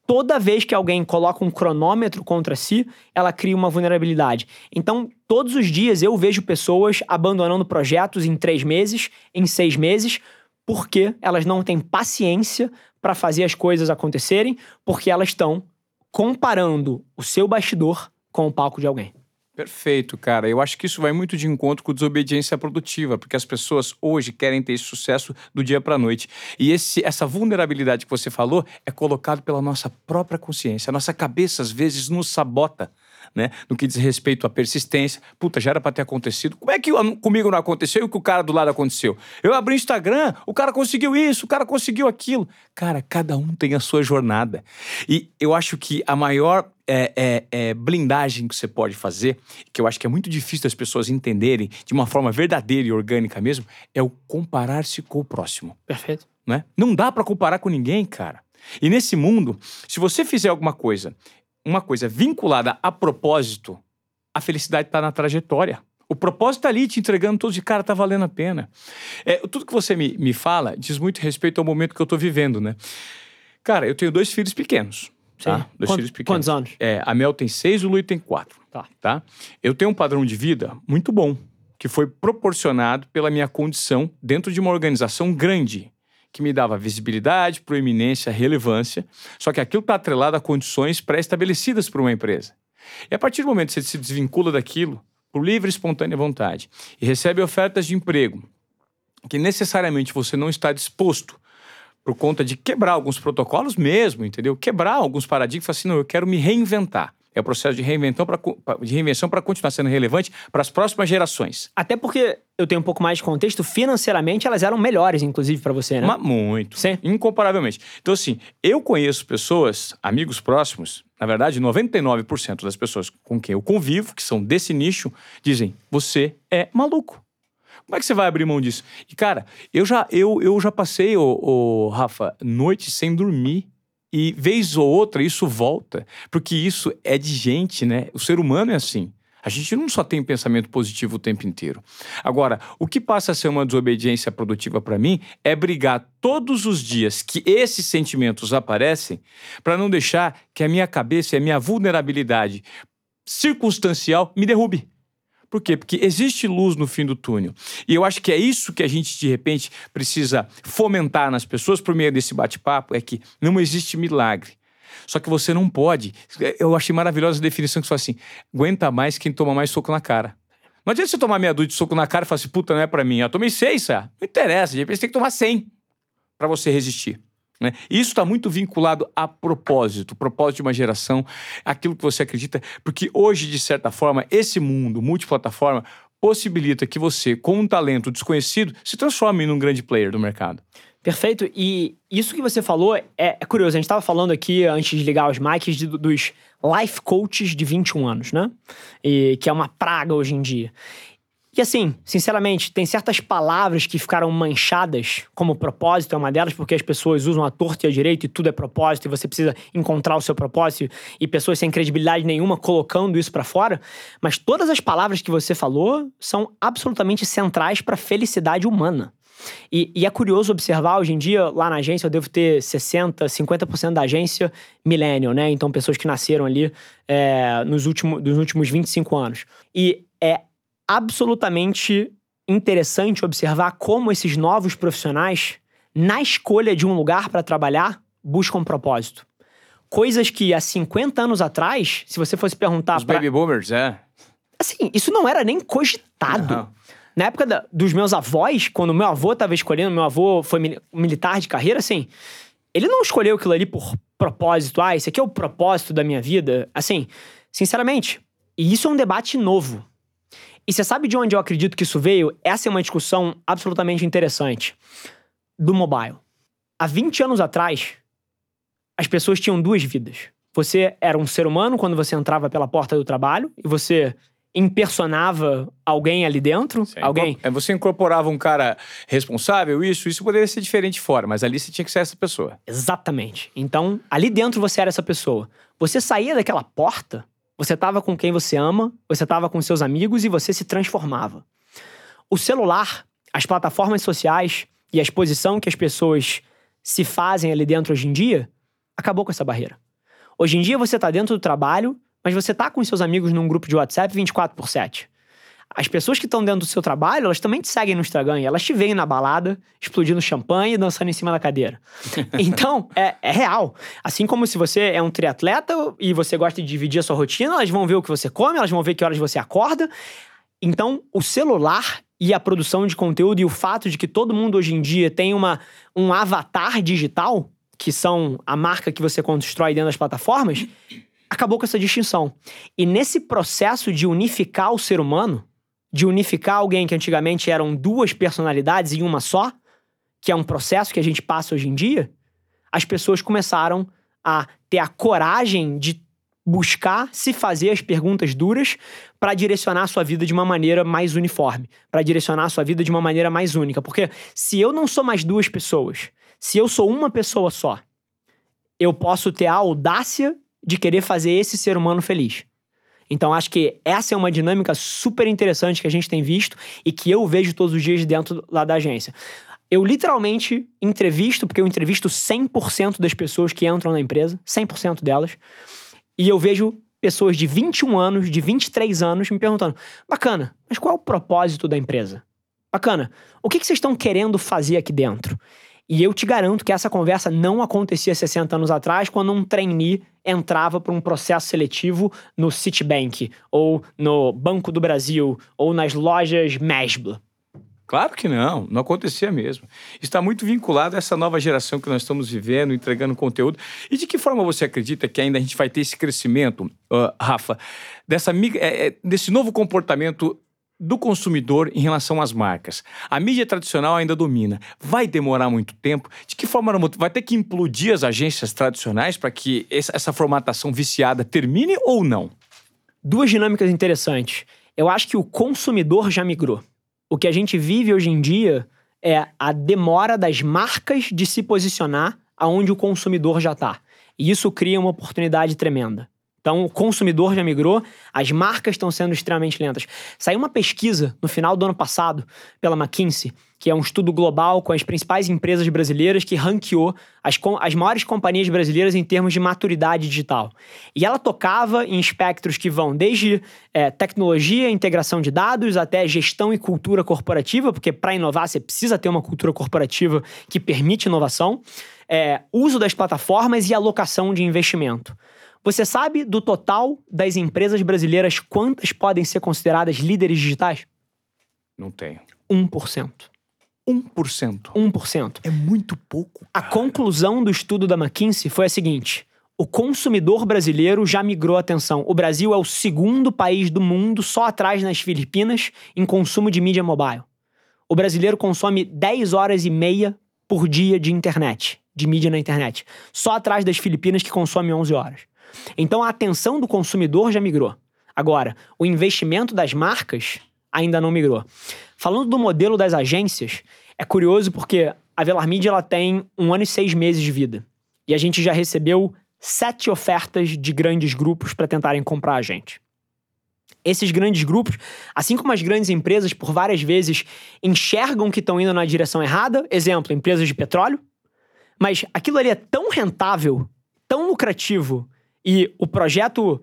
Toda vez que alguém coloca um cronômetro contra si, ela cria uma vulnerabilidade. Então, todos os dias eu vejo pessoas abandonando projetos em três meses, em seis meses, porque elas não têm paciência para fazer as coisas acontecerem, porque elas estão comparando o seu bastidor com o palco de alguém. Perfeito, cara. Eu acho que isso vai muito de encontro com desobediência produtiva, porque as pessoas hoje querem ter esse sucesso do dia para a noite. E esse, essa vulnerabilidade que você falou é colocado pela nossa própria consciência. A nossa cabeça às vezes nos sabota. Né? No que diz respeito à persistência. Puta, já era pra ter acontecido. Como é que comigo não aconteceu e o que o cara do lado aconteceu? Eu abri o Instagram, o cara conseguiu isso, o cara conseguiu aquilo. Cara, cada um tem a sua jornada. E eu acho que a maior é, é, é, blindagem que você pode fazer, que eu acho que é muito difícil das pessoas entenderem de uma forma verdadeira e orgânica mesmo, é o comparar-se com o próximo. Perfeito. Né? Não dá para comparar com ninguém, cara. E nesse mundo, se você fizer alguma coisa, uma coisa vinculada a propósito, a felicidade está na trajetória. O propósito tá ali te entregando todos de cara, tá valendo a pena. É, tudo que você me, me fala diz muito respeito ao momento que eu tô vivendo, né? Cara, eu tenho dois filhos pequenos. Tá? Dois Quanto, filhos pequenos. Quantos anos? É, a Mel tem seis, o Luiz tem quatro. Tá. tá. Eu tenho um padrão de vida muito bom, que foi proporcionado pela minha condição dentro de uma organização grande, que me dava visibilidade, proeminência, relevância. Só que aquilo está atrelado a condições pré-estabelecidas por uma empresa. E a partir do momento que você se desvincula daquilo, por livre e espontânea vontade, e recebe ofertas de emprego que necessariamente você não está disposto por conta de quebrar alguns protocolos mesmo, entendeu? Quebrar alguns paradigmas, assim, não, eu quero me reinventar. É o processo de reinvenção para de reinvenção para continuar sendo relevante para as próximas gerações. Até porque eu tenho um pouco mais de contexto, financeiramente elas eram melhores, inclusive, para você, né? Mas muito. Sim. Incomparavelmente. Então, assim, eu conheço pessoas, amigos próximos, na verdade, 99% das pessoas com quem eu convivo, que são desse nicho, dizem: você é maluco. Como é que você vai abrir mão disso? E, cara, eu já, eu, eu já passei, ô, Rafa, noite sem dormir. E vez ou outra isso volta. Porque isso é de gente, né? O ser humano é assim. A gente não só tem pensamento positivo o tempo inteiro. Agora, o que passa a ser uma desobediência produtiva para mim é brigar todos os dias que esses sentimentos aparecem para não deixar que a minha cabeça e a minha vulnerabilidade circunstancial me derrube. Por quê? Porque existe luz no fim do túnel. E eu acho que é isso que a gente, de repente, precisa fomentar nas pessoas por meio desse bate-papo: é que não existe milagre. Só que você não pode. Eu achei maravilhosa a definição que foi assim: aguenta mais quem toma mais soco na cara. Não adianta você tomar meia dúzia de soco na cara e falar assim, puta, não é pra mim. Eu tomei seis, sabe? Não interessa, de repente você tem que tomar cem para você resistir. Né? Isso está muito vinculado a propósito, propósito de uma geração, aquilo que você acredita, porque hoje, de certa forma, esse mundo multiplataforma possibilita que você, com um talento desconhecido, se transforme em um grande player do mercado. Perfeito. E isso que você falou é, é curioso. A gente estava falando aqui, antes de ligar os mics, de, dos life coaches de 21 anos, né? E, que é uma praga hoje em dia. E assim, sinceramente, tem certas palavras que ficaram manchadas, como propósito é uma delas, porque as pessoas usam a torta e a direita e tudo é propósito e você precisa encontrar o seu propósito e pessoas sem credibilidade nenhuma colocando isso para fora. Mas todas as palavras que você falou são absolutamente centrais para a felicidade humana. E, e, é curioso observar, hoje em dia, lá na agência, eu devo ter 60%, 50% da agência millennial, né? Então, pessoas que nasceram ali é, nos, últimos, nos últimos 25 anos. E é absolutamente interessante observar como esses novos profissionais, na escolha de um lugar para trabalhar, buscam propósito. Coisas que há 50 anos atrás, se você fosse perguntar. Os pra... baby boomers, é. Assim, isso não era nem cogitado. Uhum. Na época da, dos meus avós, quando meu avô estava escolhendo, meu avô foi militar de carreira, assim, ele não escolheu aquilo ali por propósito. Ah, esse aqui é o propósito da minha vida. Assim, sinceramente, e isso é um debate novo. E você sabe de onde eu acredito que isso veio? Essa é uma discussão absolutamente interessante. Do mobile. Há 20 anos atrás, as pessoas tinham duas vidas. Você era um ser humano quando você entrava pela porta do trabalho e você impersonava alguém ali dentro, Sim, alguém... É, você incorporava um cara responsável, isso, isso poderia ser diferente fora, mas ali você tinha que ser essa pessoa. Exatamente. Então, ali dentro você era essa pessoa. Você saía daquela porta, você estava com quem você ama, você estava com seus amigos e você se transformava. O celular, as plataformas sociais e a exposição que as pessoas se fazem ali dentro hoje em dia, acabou com essa barreira. Hoje em dia você está dentro do trabalho, mas você está com seus amigos num grupo de WhatsApp 24 por 7. As pessoas que estão dentro do seu trabalho, elas também te seguem no Instagram. E elas te veem na balada, explodindo champanhe e dançando em cima da cadeira. então, é, é, real. Assim como se você é um triatleta e você gosta de dividir a sua rotina, elas vão ver o que você come, elas vão ver que horas você acorda. Então, o celular e a produção de conteúdo e o fato de que todo mundo hoje em dia tem uma, um avatar digital, que são a marca que você constrói dentro das plataformas, acabou com essa distinção. E nesse processo de unificar o ser humano, de unificar alguém que antigamente eram duas personalidades em uma só, que é um processo que a gente passa hoje em dia, as pessoas começaram a ter a coragem de buscar se fazer as perguntas duras para direcionar a sua vida de uma maneira mais uniforme, para direcionar a sua vida de uma maneira mais única. Porque se eu não sou mais duas pessoas, se eu sou uma pessoa só, eu posso ter a audácia de querer fazer esse ser humano feliz. Então, acho que essa é uma dinâmica super interessante que a gente tem visto e que eu vejo todos os dias dentro lá da agência. Eu literalmente entrevisto, porque eu entrevisto 100% das pessoas que entram na empresa, 100% delas, e eu vejo pessoas de 21 anos, de 23 anos me perguntando: bacana, mas qual é o propósito da empresa? Bacana, o que, que vocês estão querendo fazer aqui dentro? E eu te garanto que essa conversa não acontecia 60 anos atrás, quando um trainee entrava para um processo seletivo no Citibank, ou no Banco do Brasil, ou nas lojas Mesbla. Claro que não, não acontecia mesmo. Está muito vinculado a essa nova geração que nós estamos vivendo, entregando conteúdo. E de que forma você acredita que ainda a gente vai ter esse crescimento, uh, Rafa, dessa, é, é, desse novo comportamento do consumidor em relação às marcas. A mídia tradicional ainda domina. Vai demorar muito tempo? De que forma vai ter que implodir as agências tradicionais para que essa formatação viciada termine ou não? Duas dinâmicas interessantes. Eu acho que o consumidor já migrou. O que a gente vive hoje em dia é a demora das marcas de se posicionar aonde o consumidor já está. E isso cria uma oportunidade tremenda. Então, o consumidor já migrou, as marcas estão sendo extremamente lentas. Saiu uma pesquisa no final do ano passado pela McKinsey, que é um estudo global com as principais empresas brasileiras que ranqueou as, as maiores companhias brasileiras em termos de maturidade digital. E ela tocava em espectros que vão desde é, tecnologia, integração de dados, até gestão e cultura corporativa, porque para inovar você precisa ter uma cultura corporativa que permite inovação, é, uso das plataformas e alocação de investimento. Você sabe do total das empresas brasileiras quantas podem ser consideradas líderes digitais? Não tenho. 1%. 1%. 1%. É muito pouco. Cara. A conclusão do estudo da McKinsey foi a seguinte: o consumidor brasileiro já migrou a atenção. O Brasil é o segundo país do mundo, só atrás nas Filipinas, em consumo de mídia mobile. O brasileiro consome 10 horas e meia por dia de internet, de mídia na internet. Só atrás das Filipinas, que consome 11 horas. Então a atenção do consumidor já migrou. Agora, o investimento das marcas ainda não migrou. Falando do modelo das agências, é curioso porque a Velar Media ela tem um ano e seis meses de vida. E a gente já recebeu sete ofertas de grandes grupos para tentarem comprar a gente. Esses grandes grupos, assim como as grandes empresas, por várias vezes enxergam que estão indo na direção errada, exemplo, empresas de petróleo, mas aquilo ali é tão rentável, tão lucrativo e o projeto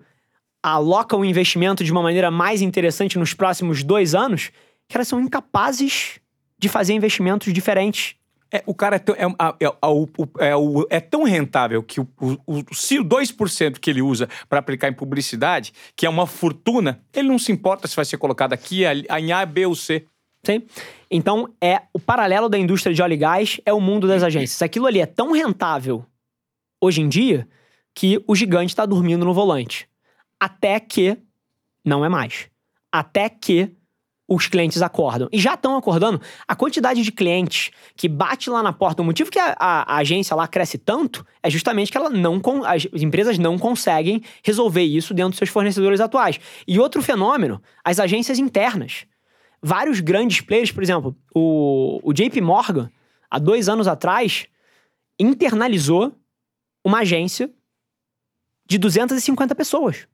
aloca o investimento de uma maneira mais interessante nos próximos dois anos, que elas são incapazes de fazer investimentos diferentes. É, o cara é tão, é, é, é, é tão rentável que o, o, o 2% que ele usa para aplicar em publicidade, que é uma fortuna, ele não se importa se vai ser colocado aqui em A, B ou C. Sim. Então, é o paralelo da indústria de óleo e gás é o mundo das agências. Aquilo ali é tão rentável hoje em dia que o gigante está dormindo no volante. Até que não é mais. Até que os clientes acordam. E já estão acordando. A quantidade de clientes que bate lá na porta, o motivo que a, a, a agência lá cresce tanto é justamente que ela não as empresas não conseguem resolver isso dentro dos seus fornecedores atuais. E outro fenômeno, as agências internas. Vários grandes players, por exemplo, o, o JP Morgan, há dois anos atrás, internalizou uma agência de 250 pessoas.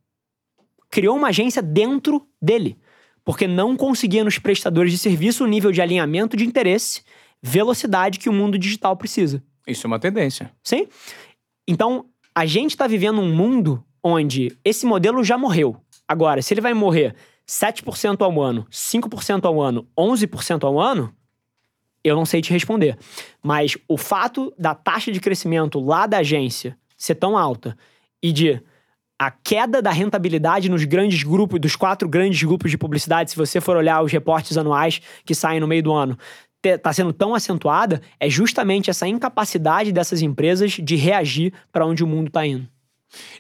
Criou uma agência dentro dele, porque não conseguia nos prestadores de serviço o nível de alinhamento de interesse, velocidade que o mundo digital precisa. Isso é uma tendência. Sim. Então, a gente está vivendo um mundo onde esse modelo já morreu. Agora, se ele vai morrer 7% ao ano, 5% ao ano, 11% ao ano, eu não sei te responder. Mas o fato da taxa de crescimento lá da agência ser tão alta e de a queda da rentabilidade nos grandes grupos, dos quatro grandes grupos de publicidade, se você for olhar os reportes anuais que saem no meio do ano, está sendo tão acentuada, é justamente essa incapacidade dessas empresas de reagir para onde o mundo está indo.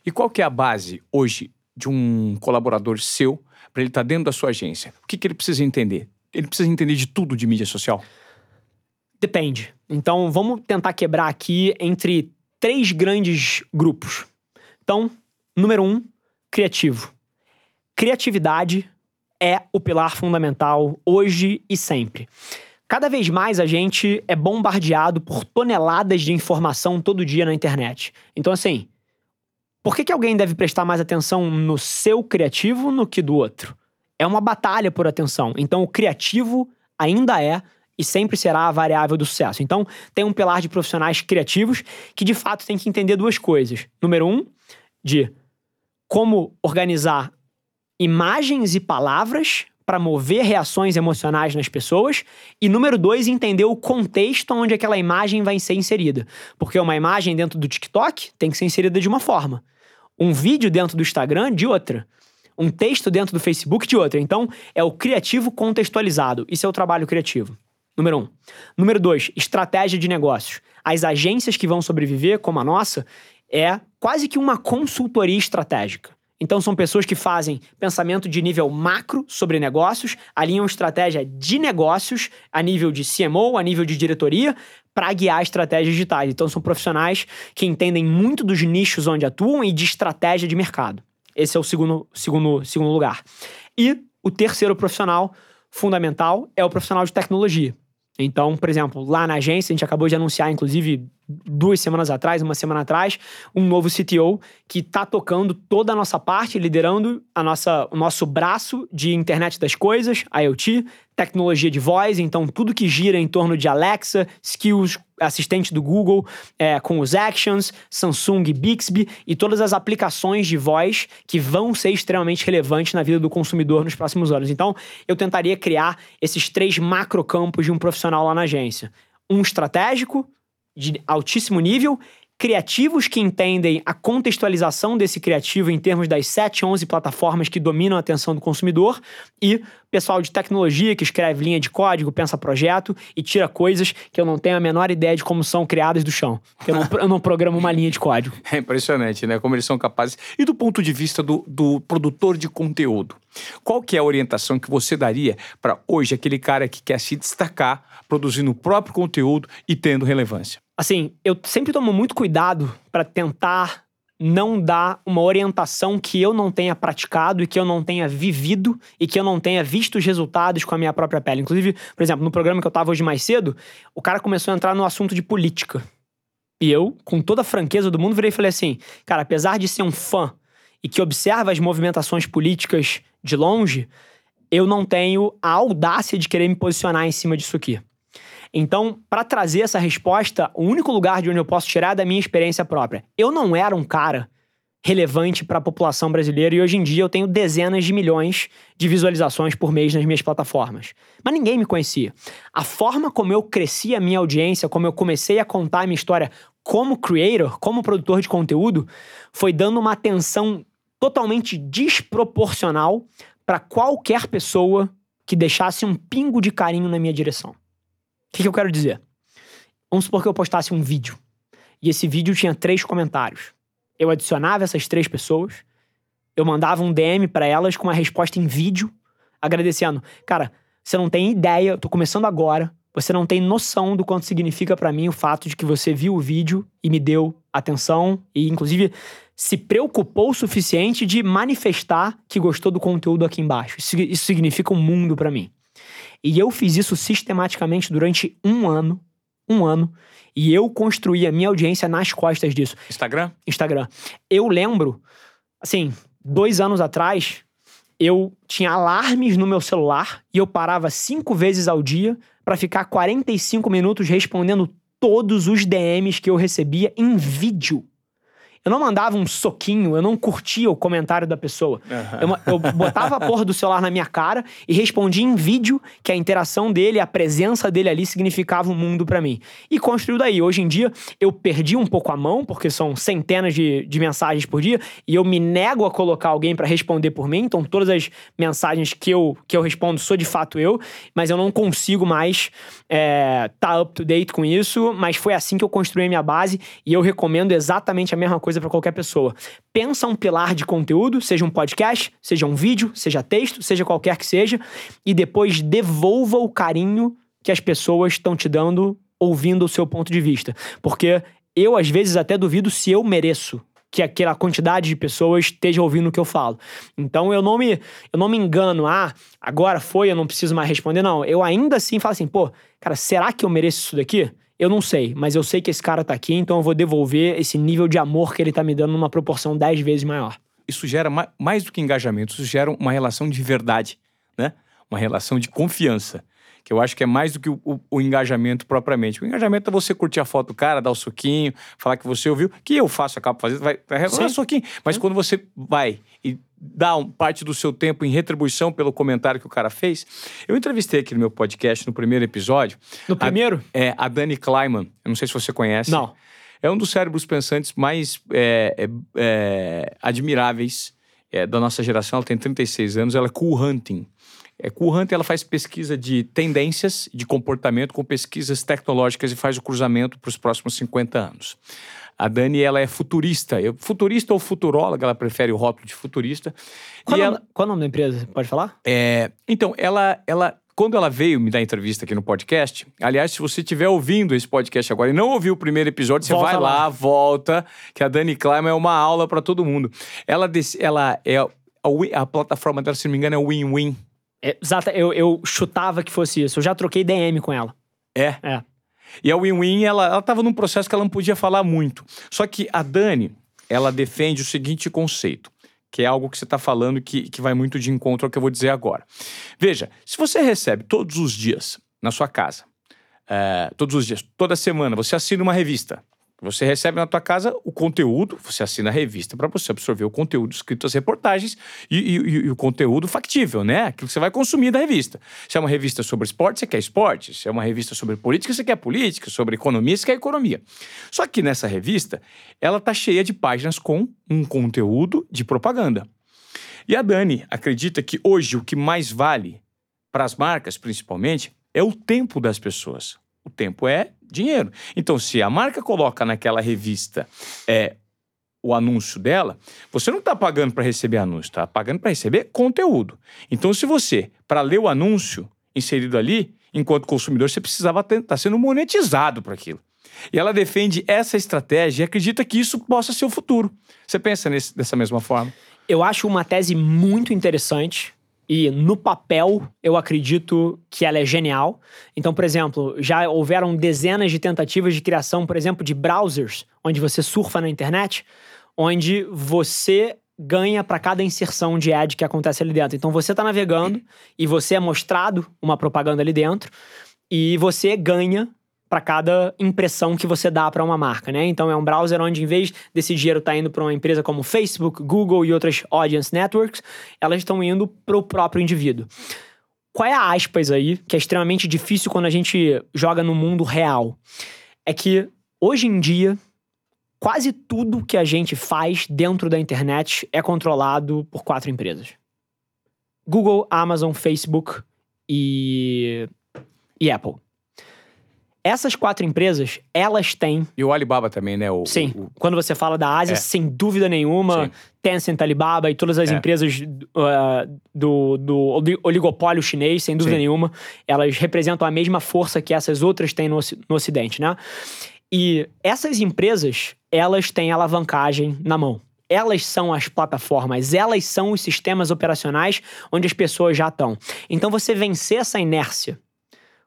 E qual que é a base hoje de um colaborador seu para ele estar tá dentro da sua agência? O que, que ele precisa entender? Ele precisa entender de tudo de mídia social? Depende. Então vamos tentar quebrar aqui entre três grandes grupos. Então, número um, criativo. Criatividade é o pilar fundamental hoje e sempre. Cada vez mais a gente é bombardeado por toneladas de informação todo dia na internet. Então, assim, por que, que alguém deve prestar mais atenção no seu criativo no que do outro? É uma batalha por atenção. Então, o criativo ainda é e sempre será a variável do sucesso. Então, tem um pilar de profissionais criativos que, de fato, tem que entender duas coisas. Número um, de como organizar imagens e palavras para mover reações emocionais nas pessoas. E número dois, entender o contexto onde aquela imagem vai ser inserida. Porque uma imagem dentro do TikTok tem que ser inserida de uma forma. Um vídeo dentro do Instagram, de outra. Um texto dentro do Facebook, de outra. Então, é o criativo contextualizado. Isso é o trabalho criativo. Número um. Número dois, estratégia de negócios. As agências que vão sobreviver, como a nossa, é quase que uma consultoria estratégica. Então, são pessoas que fazem pensamento de nível macro sobre negócios, alinham estratégia de negócios a nível de CMO, a nível de diretoria, para guiar estratégias digitais. Então, são profissionais que entendem muito dos nichos onde atuam e de estratégia de mercado. Esse é o segundo, segundo, segundo lugar. E o terceiro profissional fundamental é o profissional de tecnologia. Então, por exemplo, lá na agência, a gente acabou de anunciar, inclusive, duas semanas atrás, uma semana atrás, um novo CTO que está tocando toda a nossa parte, liderando a nossa, o nosso braço de internet das coisas, IoT, tecnologia de voz, então tudo que gira em torno de Alexa, skills, assistente do Google, é, com os Actions, Samsung Bixby e todas as aplicações de voz que vão ser extremamente relevantes na vida do consumidor nos próximos anos. Então, eu tentaria criar esses três macrocampos de um profissional lá na agência. Um estratégico, de altíssimo nível, criativos que entendem a contextualização desse criativo em termos das 7, 11 plataformas que dominam a atenção do consumidor e pessoal de tecnologia que escreve linha de código, pensa projeto e tira coisas que eu não tenho a menor ideia de como são criadas do chão. Eu não, eu não programo uma linha de código. É impressionante, né? Como eles são capazes. E do ponto de vista do, do produtor de conteúdo, qual que é a orientação que você daria para hoje aquele cara que quer se destacar produzindo o próprio conteúdo e tendo relevância? Assim, eu sempre tomo muito cuidado para tentar não dar uma orientação que eu não tenha praticado e que eu não tenha vivido e que eu não tenha visto os resultados com a minha própria pele. Inclusive, por exemplo, no programa que eu estava hoje mais cedo, o cara começou a entrar no assunto de política. E eu, com toda a franqueza do mundo, virei e falei assim: cara, apesar de ser um fã e que observa as movimentações políticas de longe, eu não tenho a audácia de querer me posicionar em cima disso aqui. Então, para trazer essa resposta, o único lugar de onde eu posso tirar é da minha experiência própria. Eu não era um cara relevante para a população brasileira e hoje em dia eu tenho dezenas de milhões de visualizações por mês nas minhas plataformas. Mas ninguém me conhecia. A forma como eu cresci a minha audiência, como eu comecei a contar a minha história como creator, como produtor de conteúdo, foi dando uma atenção totalmente desproporcional para qualquer pessoa que deixasse um pingo de carinho na minha direção. O que, que eu quero dizer? Vamos supor que eu postasse um vídeo. E esse vídeo tinha três comentários. Eu adicionava essas três pessoas, eu mandava um DM para elas com uma resposta em vídeo, agradecendo. Cara, você não tem ideia, eu tô começando agora. Você não tem noção do quanto significa para mim o fato de que você viu o vídeo e me deu atenção e, inclusive, se preocupou o suficiente de manifestar que gostou do conteúdo aqui embaixo. Isso, isso significa um mundo para mim. E eu fiz isso sistematicamente durante um ano. Um ano. E eu construí a minha audiência nas costas disso. Instagram? Instagram. Eu lembro, assim, dois anos atrás, eu tinha alarmes no meu celular e eu parava cinco vezes ao dia para ficar 45 minutos respondendo todos os DMs que eu recebia em vídeo. Eu não mandava um soquinho, eu não curtia o comentário da pessoa. Uhum. Eu, eu, botava a porra do celular na minha cara e respondia em vídeo que a interação dele, a presença dele ali significava um mundo para mim. E construiu daí. Hoje em dia, eu perdi um pouco a mão, porque são centenas de, de mensagens por dia, e eu me nego a colocar alguém para responder por mim. Então, todas as mensagens que eu, que eu respondo sou de fato eu, mas eu não consigo mais é, tá up to date com isso. Mas foi assim que eu construí a minha base e eu recomendo exatamente a mesma coisa coisa para qualquer pessoa. Pensa um pilar de conteúdo, seja um podcast, seja um vídeo, seja texto, seja qualquer que seja, e depois devolva o carinho que as pessoas estão te dando ouvindo o seu ponto de vista. Porque eu, às vezes, até duvido se eu mereço que aquela quantidade de pessoas esteja ouvindo o que eu falo. Então eu não me, eu não me engano, ah, agora foi, eu não preciso mais responder. Não, eu ainda assim falo assim, pô, cara, será que eu mereço isso daqui? Eu não sei, mas eu sei que esse cara tá aqui, então eu vou devolver esse nível de amor que ele tá me dando numa proporção 10 vezes maior. Isso gera mais do que engajamento, isso gera uma relação de verdade, né? Uma relação de confiança que eu acho que é mais do que o, o, o, engajamento propriamente. O engajamento é você curtir a foto do cara, dar o suquinho, falar que você ouviu, que eu faço, acabo fazendo, vai, vai revelar suquinho. Mas quando você vai e dá um, parte do seu tempo em retribuição pelo comentário que o cara fez. Eu entrevistei aqui no meu podcast, no primeiro episódio. No primeiro? A, é, a Dani Kleiman. Eu não sei se você conhece. Não. É um dos cérebros pensantes mais é, é, é admiráveis é, da nossa geração. Ela tem 36 anos, ela é cool hunting. É, Cool Hunter ela faz pesquisa de tendências de comportamento com pesquisas tecnológicas e faz o cruzamento para os próximos 50 anos. A Dani, ela é futurista. Eu, futurista ou futuróloga, ela prefere o rótulo de futurista. Qual, e nome, ela, qual o nome da empresa? Pode falar? É, então, ela, ela, quando ela veio me dar entrevista aqui no podcast, aliás, se você estiver ouvindo esse podcast agora e não ouviu o primeiro episódio, você Volta vai lá, lá. volta, que a Dani Kleiman é uma aula para todo mundo. Ela, ela é. A, a plataforma dela, se não me engano, é Win-Win. Exata, eu, eu chutava que fosse isso. Eu já troquei DM com ela. É. É. E a Win-Win, ela, ela tava num processo que ela não podia falar muito. Só que a Dani, ela defende o seguinte conceito, que é algo que você está falando que, que vai muito de encontro ao que eu vou dizer agora. Veja, se você recebe todos os dias na sua casa, é, todos os dias, toda semana, você assina uma revista. Você recebe na tua casa o conteúdo, você assina a revista para você absorver o conteúdo escrito as reportagens e, e- e- o conteúdo factível, né? Aquilo que você vai consumir da revista. Se é uma revista sobre esporte, você quer esporte. Se é uma revista sobre política, você quer política. Sobre economia, você quer economia. Só que nessa revista, ela tá cheia de páginas com um conteúdo de propaganda. E a Dani acredita que hoje o que mais vale para as marcas, principalmente, é o tempo das pessoas. O tempo é dinheiro. Então, se a marca coloca naquela revista é, o anúncio dela, você não está pagando para receber anúncio, está pagando para receber conteúdo. Então, se você, para ler o anúncio inserido ali, enquanto consumidor, você precisava estar tá sendo monetizado para aquilo. E ela defende essa estratégia e acredita que isso possa ser o futuro. Você pensa nesse- dessa mesma forma? Eu acho uma tese muito interessante e no papel eu acredito que ela é genial. Então, por exemplo, já houveram dezenas de tentativas de criação, por exemplo, de browsers, onde você surfa na internet, onde você ganha para cada inserção de ad que acontece ali dentro. Então, você está navegando e você é mostrado uma propaganda ali dentro e você ganha para cada impressão que você dá para uma marca, né? Então é um browser onde em vez desse dinheiro estar indo para uma empresa como Facebook, Google e outras audience networks, elas estão indo para o próprio indivíduo. Qual é a aspas aí, que é extremamente difícil quando a gente joga no mundo real? É que hoje em dia quase tudo que a gente faz dentro da internet é controlado por quatro empresas: Google, Amazon, Facebook e, e Apple. Essas quatro empresas, elas têm E o Alibaba também, né? O, Sim. o- Quando você fala da Ásia, É. sem dúvida nenhuma, Sim. Tencent, Alibaba e todas as É. empresas uh, do, do oli- oligopólio chinês, sem dúvida Sim. nenhuma, elas representam a mesma força que essas outras têm no, no Ocidente, né? E essas empresas, elas têm alavancagem na mão. Elas são as plataformas, elas são os sistemas operacionais onde as pessoas já estão. Então, você vencer essa inércia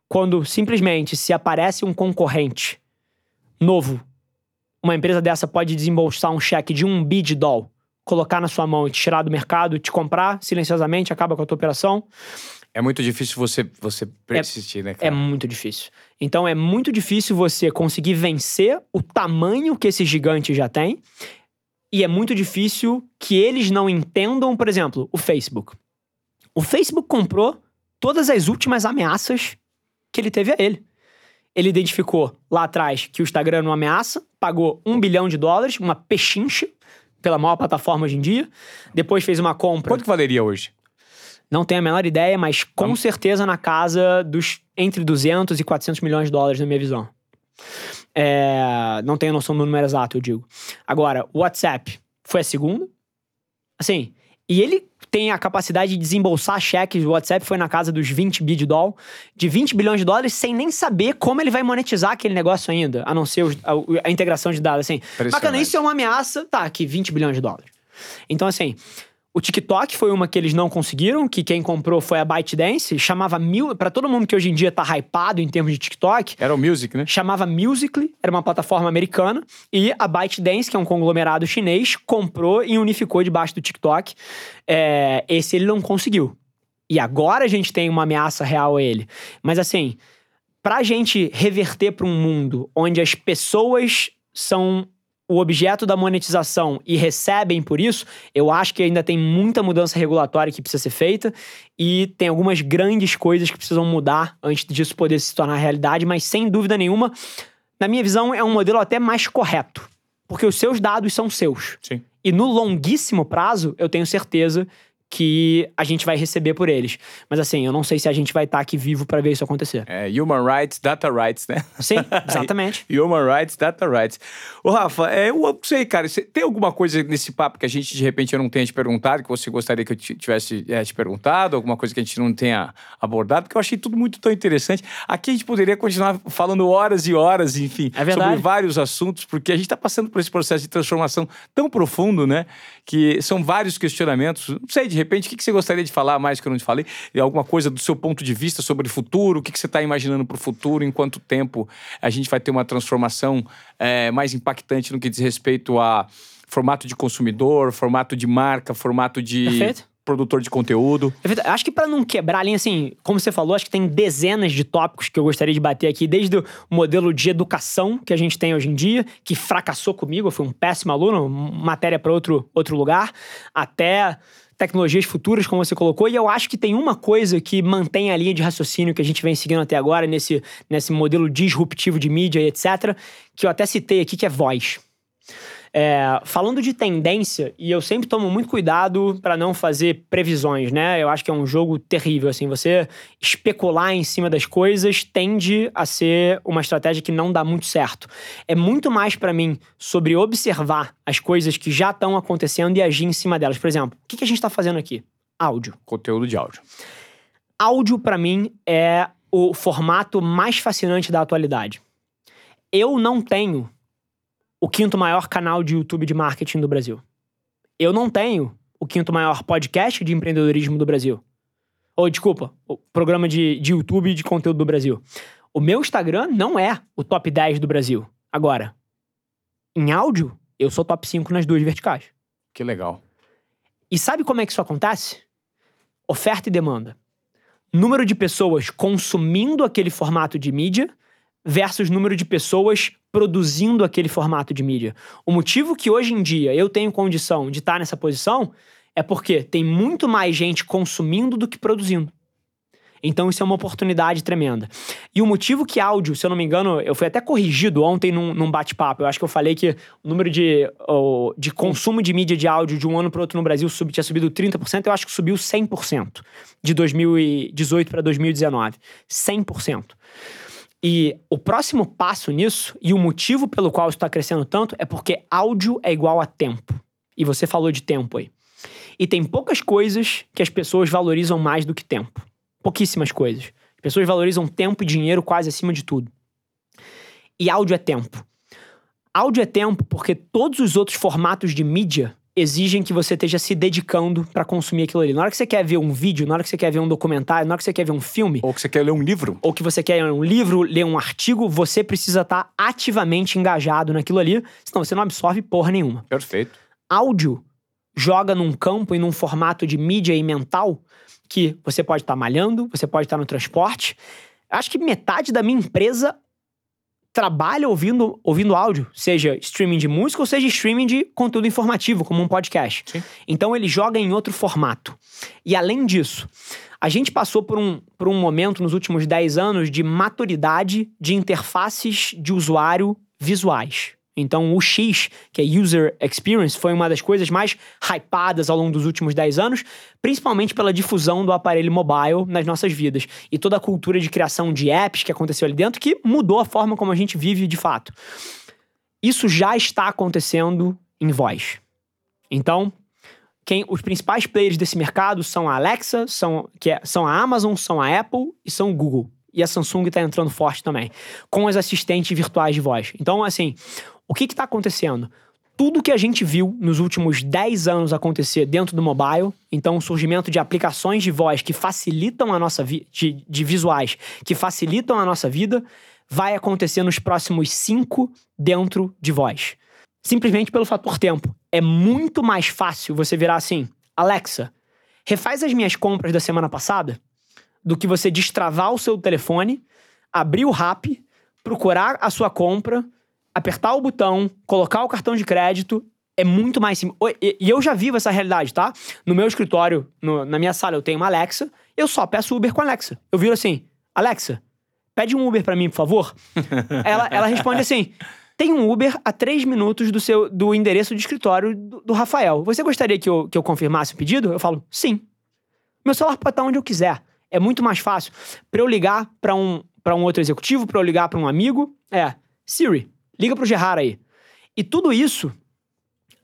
quando simplesmente se aparece um concorrente novo uma empresa dessa pode desembolsar um cheque de um bi de dólar, colocar na sua mão e te tirar do mercado, te comprar silenciosamente, acaba com a tua operação, É muito difícil você, você persistir, né, é cara? muito difícil. Então é muito difícil você conseguir vencer o tamanho que esse gigante já tem. E é muito difícil que eles não entendam, por exemplo, o Facebook. O Facebook comprou todas as últimas ameaças que ele teve a ele. Ele identificou lá atrás que o Instagram não ameaça, pagou um bilhão de dólares, uma pechincha, pela maior plataforma hoje em dia. Depois fez uma compra. Quanto que valeria hoje? Não tenho a menor ideia, mas com Vamos- certeza na casa dos entre 200 e 400 milhões de dólares, na minha visão. É, não tenho noção do número exato, eu digo. Agora, o WhatsApp foi a segunda. Assim, e ele tem a capacidade de desembolsar cheques. O WhatsApp foi na casa dos 20 bi de dólar, de 20 bilhões de dólares, sem nem saber como ele vai monetizar aquele negócio ainda, a não ser os, a, a, integração de dados. Assim, bacana, isso é uma ameaça. Tá, aqui, 20 bilhões de dólares. Então, assim, o TikTok foi uma que eles não conseguiram, que quem comprou foi a ByteDance, chamava Mil, para todo mundo que hoje em dia tá hypado em termos de TikTok. Era o Music, né? Chamava Musical.ly, era uma plataforma americana, e a ByteDance, que é um conglomerado chinês, comprou e unificou debaixo do TikTok. É, esse ele não conseguiu. E agora a gente tem uma ameaça real a ele. Mas assim, pra gente reverter para um mundo onde as pessoas são o objeto da monetização e recebem por isso, eu acho que ainda tem muita mudança regulatória que precisa ser feita e tem algumas grandes coisas que precisam mudar antes disso poder se tornar realidade, mas sem dúvida nenhuma, na minha visão, é um modelo até mais correto, porque os seus dados são seus. Sim. E no longuíssimo prazo, eu tenho certeza que a gente vai receber por eles. Mas assim, eu não sei se a gente vai estar tá aqui vivo para ver isso acontecer. É, human rights, data rights, né? Sim, exatamente. human rights, data rights. Ô, Rafa, é, eu não sei, cara, tem alguma coisa nesse papo que a gente, de repente, eu não tenha te perguntado, que você gostaria que eu tivesse é, te perguntado, alguma coisa que a gente não tenha abordado, porque eu achei tudo muito tão interessante. Aqui a gente poderia continuar falando horas e horas, enfim, é sobre vários assuntos, porque a gente está passando por esse processo de transformação tão profundo, né? Que são vários questionamentos. Não sei, de repente, o que você gostaria de falar mais que eu não te falei? Alguma coisa do seu ponto de vista sobre o futuro? O que você está imaginando para o futuro? Em quanto tempo a gente vai ter uma transformação é, mais impactante no que diz respeito a formato de consumidor, formato de marca, formato de. Perfeito produtor de conteúdo. Acho que para não quebrar a linha, assim, como você falou, acho que tem dezenas de tópicos que eu gostaria de bater aqui, desde o modelo de educação que a gente tem hoje em dia, que fracassou comigo, eu fui um péssimo aluno, matéria para outro, outro lugar, até tecnologias futuras, como você colocou, e eu acho que tem uma coisa que mantém a linha de raciocínio que a gente vem seguindo até agora, nesse, nesse modelo disruptivo de mídia e etc., que eu até citei aqui, que é voz. É, falando de tendência, e eu sempre tomo muito cuidado para não fazer previsões, né? Eu acho que é um jogo terrível, assim. Você especular em cima das coisas tende a ser uma estratégia que não dá muito certo. É muito mais para mim sobre observar as coisas que já estão acontecendo e agir em cima delas. Por exemplo, o que, que a gente está fazendo aqui? Áudio. Conteúdo de áudio. Áudio, para mim, é o formato mais fascinante da atualidade. Eu não tenho o quinto maior canal de YouTube de marketing do Brasil. Eu não tenho o quinto maior podcast de empreendedorismo do Brasil. Ou, desculpa, o programa de, de YouTube de conteúdo do Brasil. O meu Instagram não é o top 10 do Brasil. Agora, em áudio, eu sou top 5 nas duas verticais. Que legal. E sabe como é que isso acontece? Oferta e demanda. Número de pessoas consumindo aquele formato de mídia versus número de pessoas produzindo aquele formato de mídia. O motivo que hoje em dia eu tenho condição de estar nessa posição é porque tem muito mais gente consumindo do que produzindo. Então isso é uma oportunidade tremenda. E o motivo que áudio, se eu não me engano, eu fui até corrigido ontem num, num bate-papo. Eu acho que eu falei que o número de, oh, de consumo de mídia de áudio de um ano para outro no Brasil sub, tinha subido 30%, eu acho que subiu 100% de 2018 para 2019. 100%. E o próximo passo nisso, e o motivo pelo qual está crescendo tanto, é porque áudio é igual a tempo. E você falou de tempo aí. E tem poucas coisas que as pessoas valorizam mais do que tempo. Pouquíssimas coisas. As pessoas valorizam tempo e dinheiro quase acima de tudo. E áudio é tempo. Áudio é tempo porque todos os outros formatos de mídia exigem que você esteja se dedicando para consumir aquilo ali. Na hora que você quer ver um vídeo, na hora que você quer ver um documentário, na hora que você quer ver um filme. Ou que você quer ler um livro. Ou que você quer ler um livro, ler um artigo, você precisa estar tá ativamente engajado naquilo ali, senão você não absorve porra nenhuma. Perfeito. Áudio joga num campo e num formato de mídia e mental que você pode estar tá malhando, você pode estar tá no transporte. Acho que metade da minha empresa trabalha ouvindo, ouvindo áudio, seja streaming de música ou seja streaming de conteúdo informativo, como um podcast. Sim. Então ele joga em outro formato. E além disso, a gente passou por um, por um momento nos últimos 10 anos de maturidade de interfaces de usuário visuais. Então, o X, que é User Experience, foi uma das coisas mais hypadas ao longo dos últimos 10 anos, principalmente pela difusão do aparelho mobile nas nossas vidas. E toda a cultura de criação de apps que aconteceu ali dentro, que mudou a forma como a gente vive de fato. Isso já está acontecendo em voz. Então, quem os principais players desse mercado são a Alexa, são, que é, são a Amazon, são a Apple e são o Google. E a Samsung está entrando forte também, com as assistentes virtuais de voz. Então, assim, o que está acontecendo? Tudo que a gente viu nos últimos 10 anos acontecer dentro do mobile, então o surgimento de aplicações de voz que facilitam a nossa vida, de, de visuais que facilitam a nossa vida, vai acontecer nos próximos 5 dentro de voz. Simplesmente pelo fator tempo. É muito mais fácil você virar assim: Alexa, refaz as minhas compras da semana passada, do que você destravar o seu telefone, abrir o RAP, procurar a sua compra, apertar o botão, colocar o cartão de crédito. É muito mais simples. E eu já vivo essa realidade, tá? No meu escritório, no, na minha sala, eu tenho uma Alexa, eu só peço Uber com a Alexa. Eu viro assim: Alexa, pede um Uber para mim, por favor. ela, ela responde assim: tem um Uber a três minutos do seu do endereço de escritório do, do, Rafael. Você gostaria que eu, que eu confirmasse o pedido? Eu falo, sim. Meu celular pode estar onde eu quiser. É muito mais fácil. Para eu ligar para um, pra um outro executivo, para eu ligar para um amigo, é Siri, liga pro Gerard aí. E tudo isso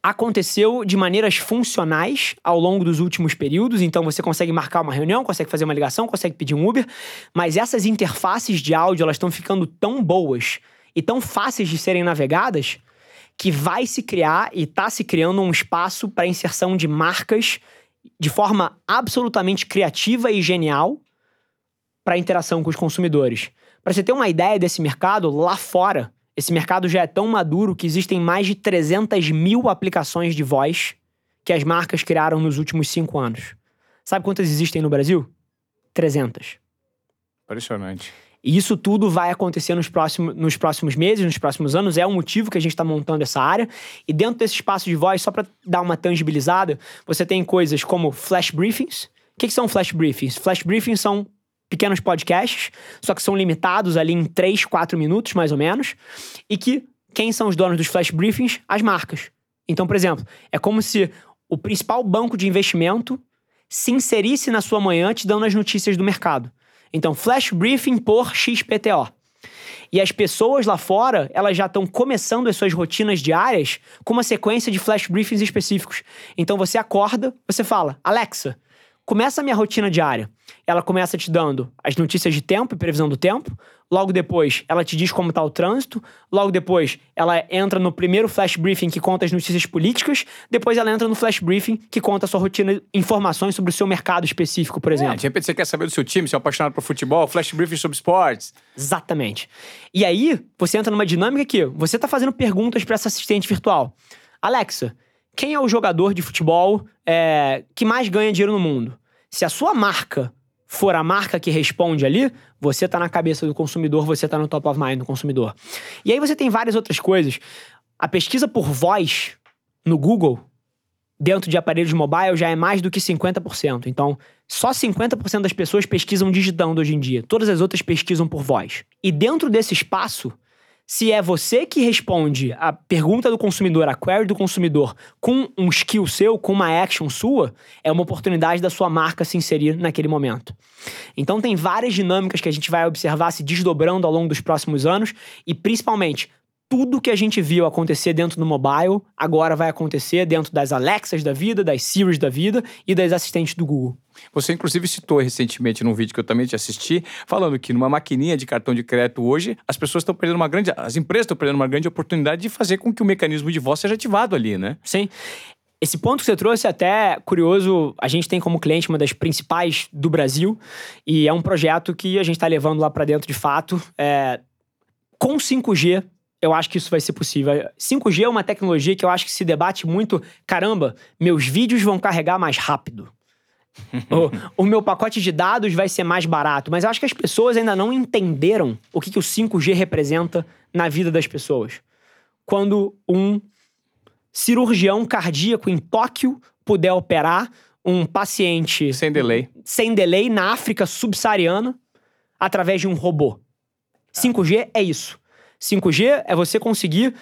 aconteceu de maneiras funcionais ao longo dos últimos períodos, então você consegue marcar uma reunião, consegue fazer uma ligação, consegue pedir um Uber, mas essas interfaces de áudio elas estão ficando tão boas e tão fáceis de serem navegadas que vai se criar e está se criando um espaço para inserção de marcas de forma absolutamente criativa e genial para interação com os consumidores. Para você ter uma ideia desse mercado, lá fora, esse mercado já é tão maduro que existem mais de 300 mil aplicações de voz que as marcas criaram nos últimos cinco anos. Sabe quantas existem no Brasil? 300. Impressionante. E isso tudo vai acontecer nos próximos, nos próximos meses, nos próximos anos. É o motivo que a gente está montando essa área. E dentro desse espaço de voz, só para dar uma tangibilizada, você tem coisas como flash briefings. O que, que são flash briefings? Flash briefings são pequenos podcasts, só que são limitados ali em 3, 4 minutos, mais ou menos. E que quem são os donos dos flash briefings? As marcas. Então, por exemplo, é como se o principal banco de investimento se inserisse na sua manhã te dando as notícias do mercado. Então, flash briefing por XPTO. E as pessoas lá fora, elas já estão começando as suas rotinas diárias com uma sequência de flash briefings específicos. Então você acorda, você fala: "Alexa, começa a minha rotina diária". Ela começa te dando as notícias de tempo e previsão do tempo, Logo depois, ela te diz como está o trânsito. Logo depois, ela entra no primeiro flash briefing que conta as notícias políticas. Depois, ela entra no flash briefing que conta a sua rotina, informações sobre o seu mercado específico, por é, exemplo. É, de repente, você quer saber do seu time, se é apaixonado por futebol, flash briefing sobre esportes. Exatamente. E aí, você entra numa dinâmica que você está fazendo perguntas para essa assistente virtual. Alexa, quem é o jogador de futebol é, que mais ganha dinheiro no mundo? Se a sua marca for a marca que responde ali, você está na cabeça do consumidor, você está no top of mind do consumidor. E aí você tem várias outras coisas. A pesquisa por voz no Google, dentro de aparelhos mobile, já é mais do que 50%. Então, só 50% das pessoas pesquisam digitando hoje em dia. Todas as outras pesquisam por voz. E dentro desse espaço, se é você que responde a pergunta do consumidor, a query do consumidor, com um skill seu, com uma action sua, é uma oportunidade da sua marca se inserir naquele momento. Então, tem várias dinâmicas que a gente vai observar se desdobrando ao longo dos próximos anos e, principalmente, tudo que a gente viu acontecer dentro do mobile agora vai acontecer dentro das Alexas da vida, das Siris da vida e das assistentes do Google. Você, inclusive, citou recentemente num vídeo que eu também te assisti, falando que numa maquininha de cartão de crédito hoje, as pessoas estão perdendo uma grande. As empresas estão perdendo uma grande oportunidade de fazer com que o mecanismo de voz seja ativado ali, né? Sim. Esse ponto que você trouxe é até curioso. A gente tem como cliente uma das principais do Brasil e é um projeto que a gente está levando lá para dentro de fato. É, com 5G, eu acho que isso vai ser possível. 5G é uma tecnologia que eu acho que se debate muito. Caramba, meus vídeos vão carregar mais rápido. o, o, meu pacote de dados vai ser mais barato. Mas eu acho que as pessoas ainda não entenderam o que, que o 5G representa na vida das pessoas. Quando um cirurgião cardíaco em Tóquio puder operar um paciente. Sem delay. Sem delay na África subsaariana através de um robô. 5G é isso. 5G é você conseguir,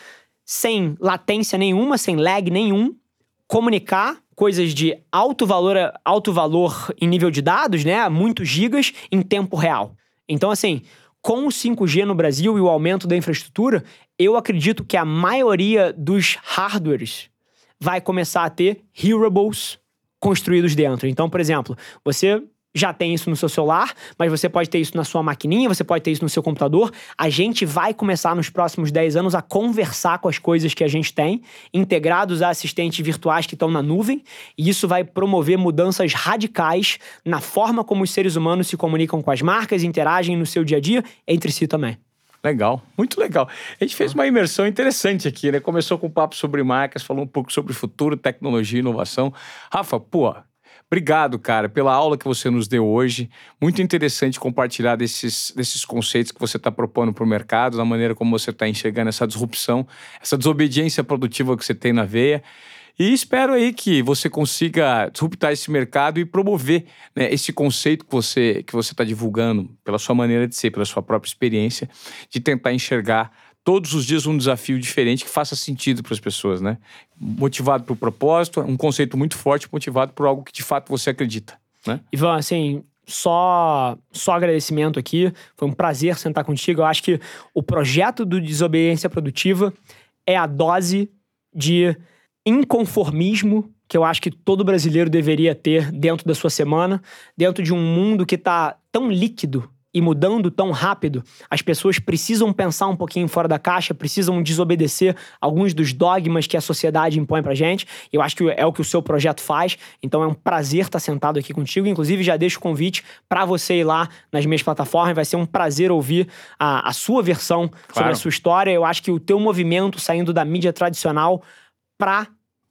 sem latência nenhuma, sem lag nenhum, comunicar coisas de alto valor, alto valor em nível de dados, né? Muitos gigas em tempo real. Então, assim, com o 5G no Brasil e o aumento da infraestrutura, eu acredito que a maioria dos hardwares vai começar a ter hearables construídos dentro. Então, por exemplo, você já tem isso no seu celular, mas você pode ter isso na sua maquininha, você pode ter isso no seu computador. A gente vai começar nos próximos 10 anos a conversar com as coisas que a gente tem, integrados a assistentes virtuais que estão na nuvem, e isso vai promover mudanças radicais na forma como os seres humanos se comunicam com as marcas, interagem no seu dia a dia, entre si também. Legal, muito legal. A gente fez uma imersão interessante aqui, né? Começou com um papo sobre marcas, falou um pouco sobre futuro, tecnologia, inovação. Rafa, pô, Obrigado, cara, pela aula que você nos deu hoje. Muito interessante compartilhar desses, desses conceitos que você está propondo para o mercado, da maneira como você está enxergando essa disrupção, essa desobediência produtiva que você tem na veia. E espero aí que você consiga disruptar esse mercado e promover né, esse conceito que você que você está divulgando pela sua maneira de ser, pela sua própria experiência, de tentar enxergar todos os dias um desafio diferente que faça sentido para as pessoas, né? Motivado por propósito, um conceito muito forte, motivado por algo que de fato você acredita, né? Ivan, assim, só só agradecimento aqui. Foi um prazer sentar contigo. Eu acho que o projeto do Desobediência Produtiva é a dose de inconformismo que eu acho que todo brasileiro deveria ter dentro da sua semana, dentro de um mundo que está tão líquido e mudando tão rápido, as pessoas precisam pensar um pouquinho fora da caixa, precisam desobedecer alguns dos dogmas que a sociedade impõe pra gente. Eu acho que é o que o seu projeto faz, então é um prazer estar sentado aqui contigo. Inclusive, já deixo o convite para você ir lá nas minhas plataformas, vai ser um prazer ouvir a, a sua versão claro. sobre a sua história. Eu acho que o teu movimento saindo da mídia tradicional para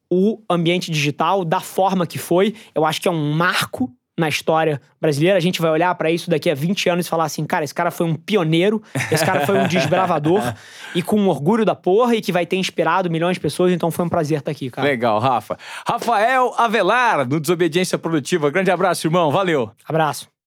o ambiente digital da forma que foi, eu acho que é um marco na história brasileira. A gente vai olhar para isso daqui a 20 anos e falar assim: cara, esse cara foi um pioneiro, esse cara foi um desbravador e com um orgulho da porra e que vai ter inspirado milhões de pessoas. Então foi um prazer estar aqui, cara. Legal, Rafa. Rafael Avelar, do Desobediência Produtiva. Grande abraço, irmão. Valeu. Abraço.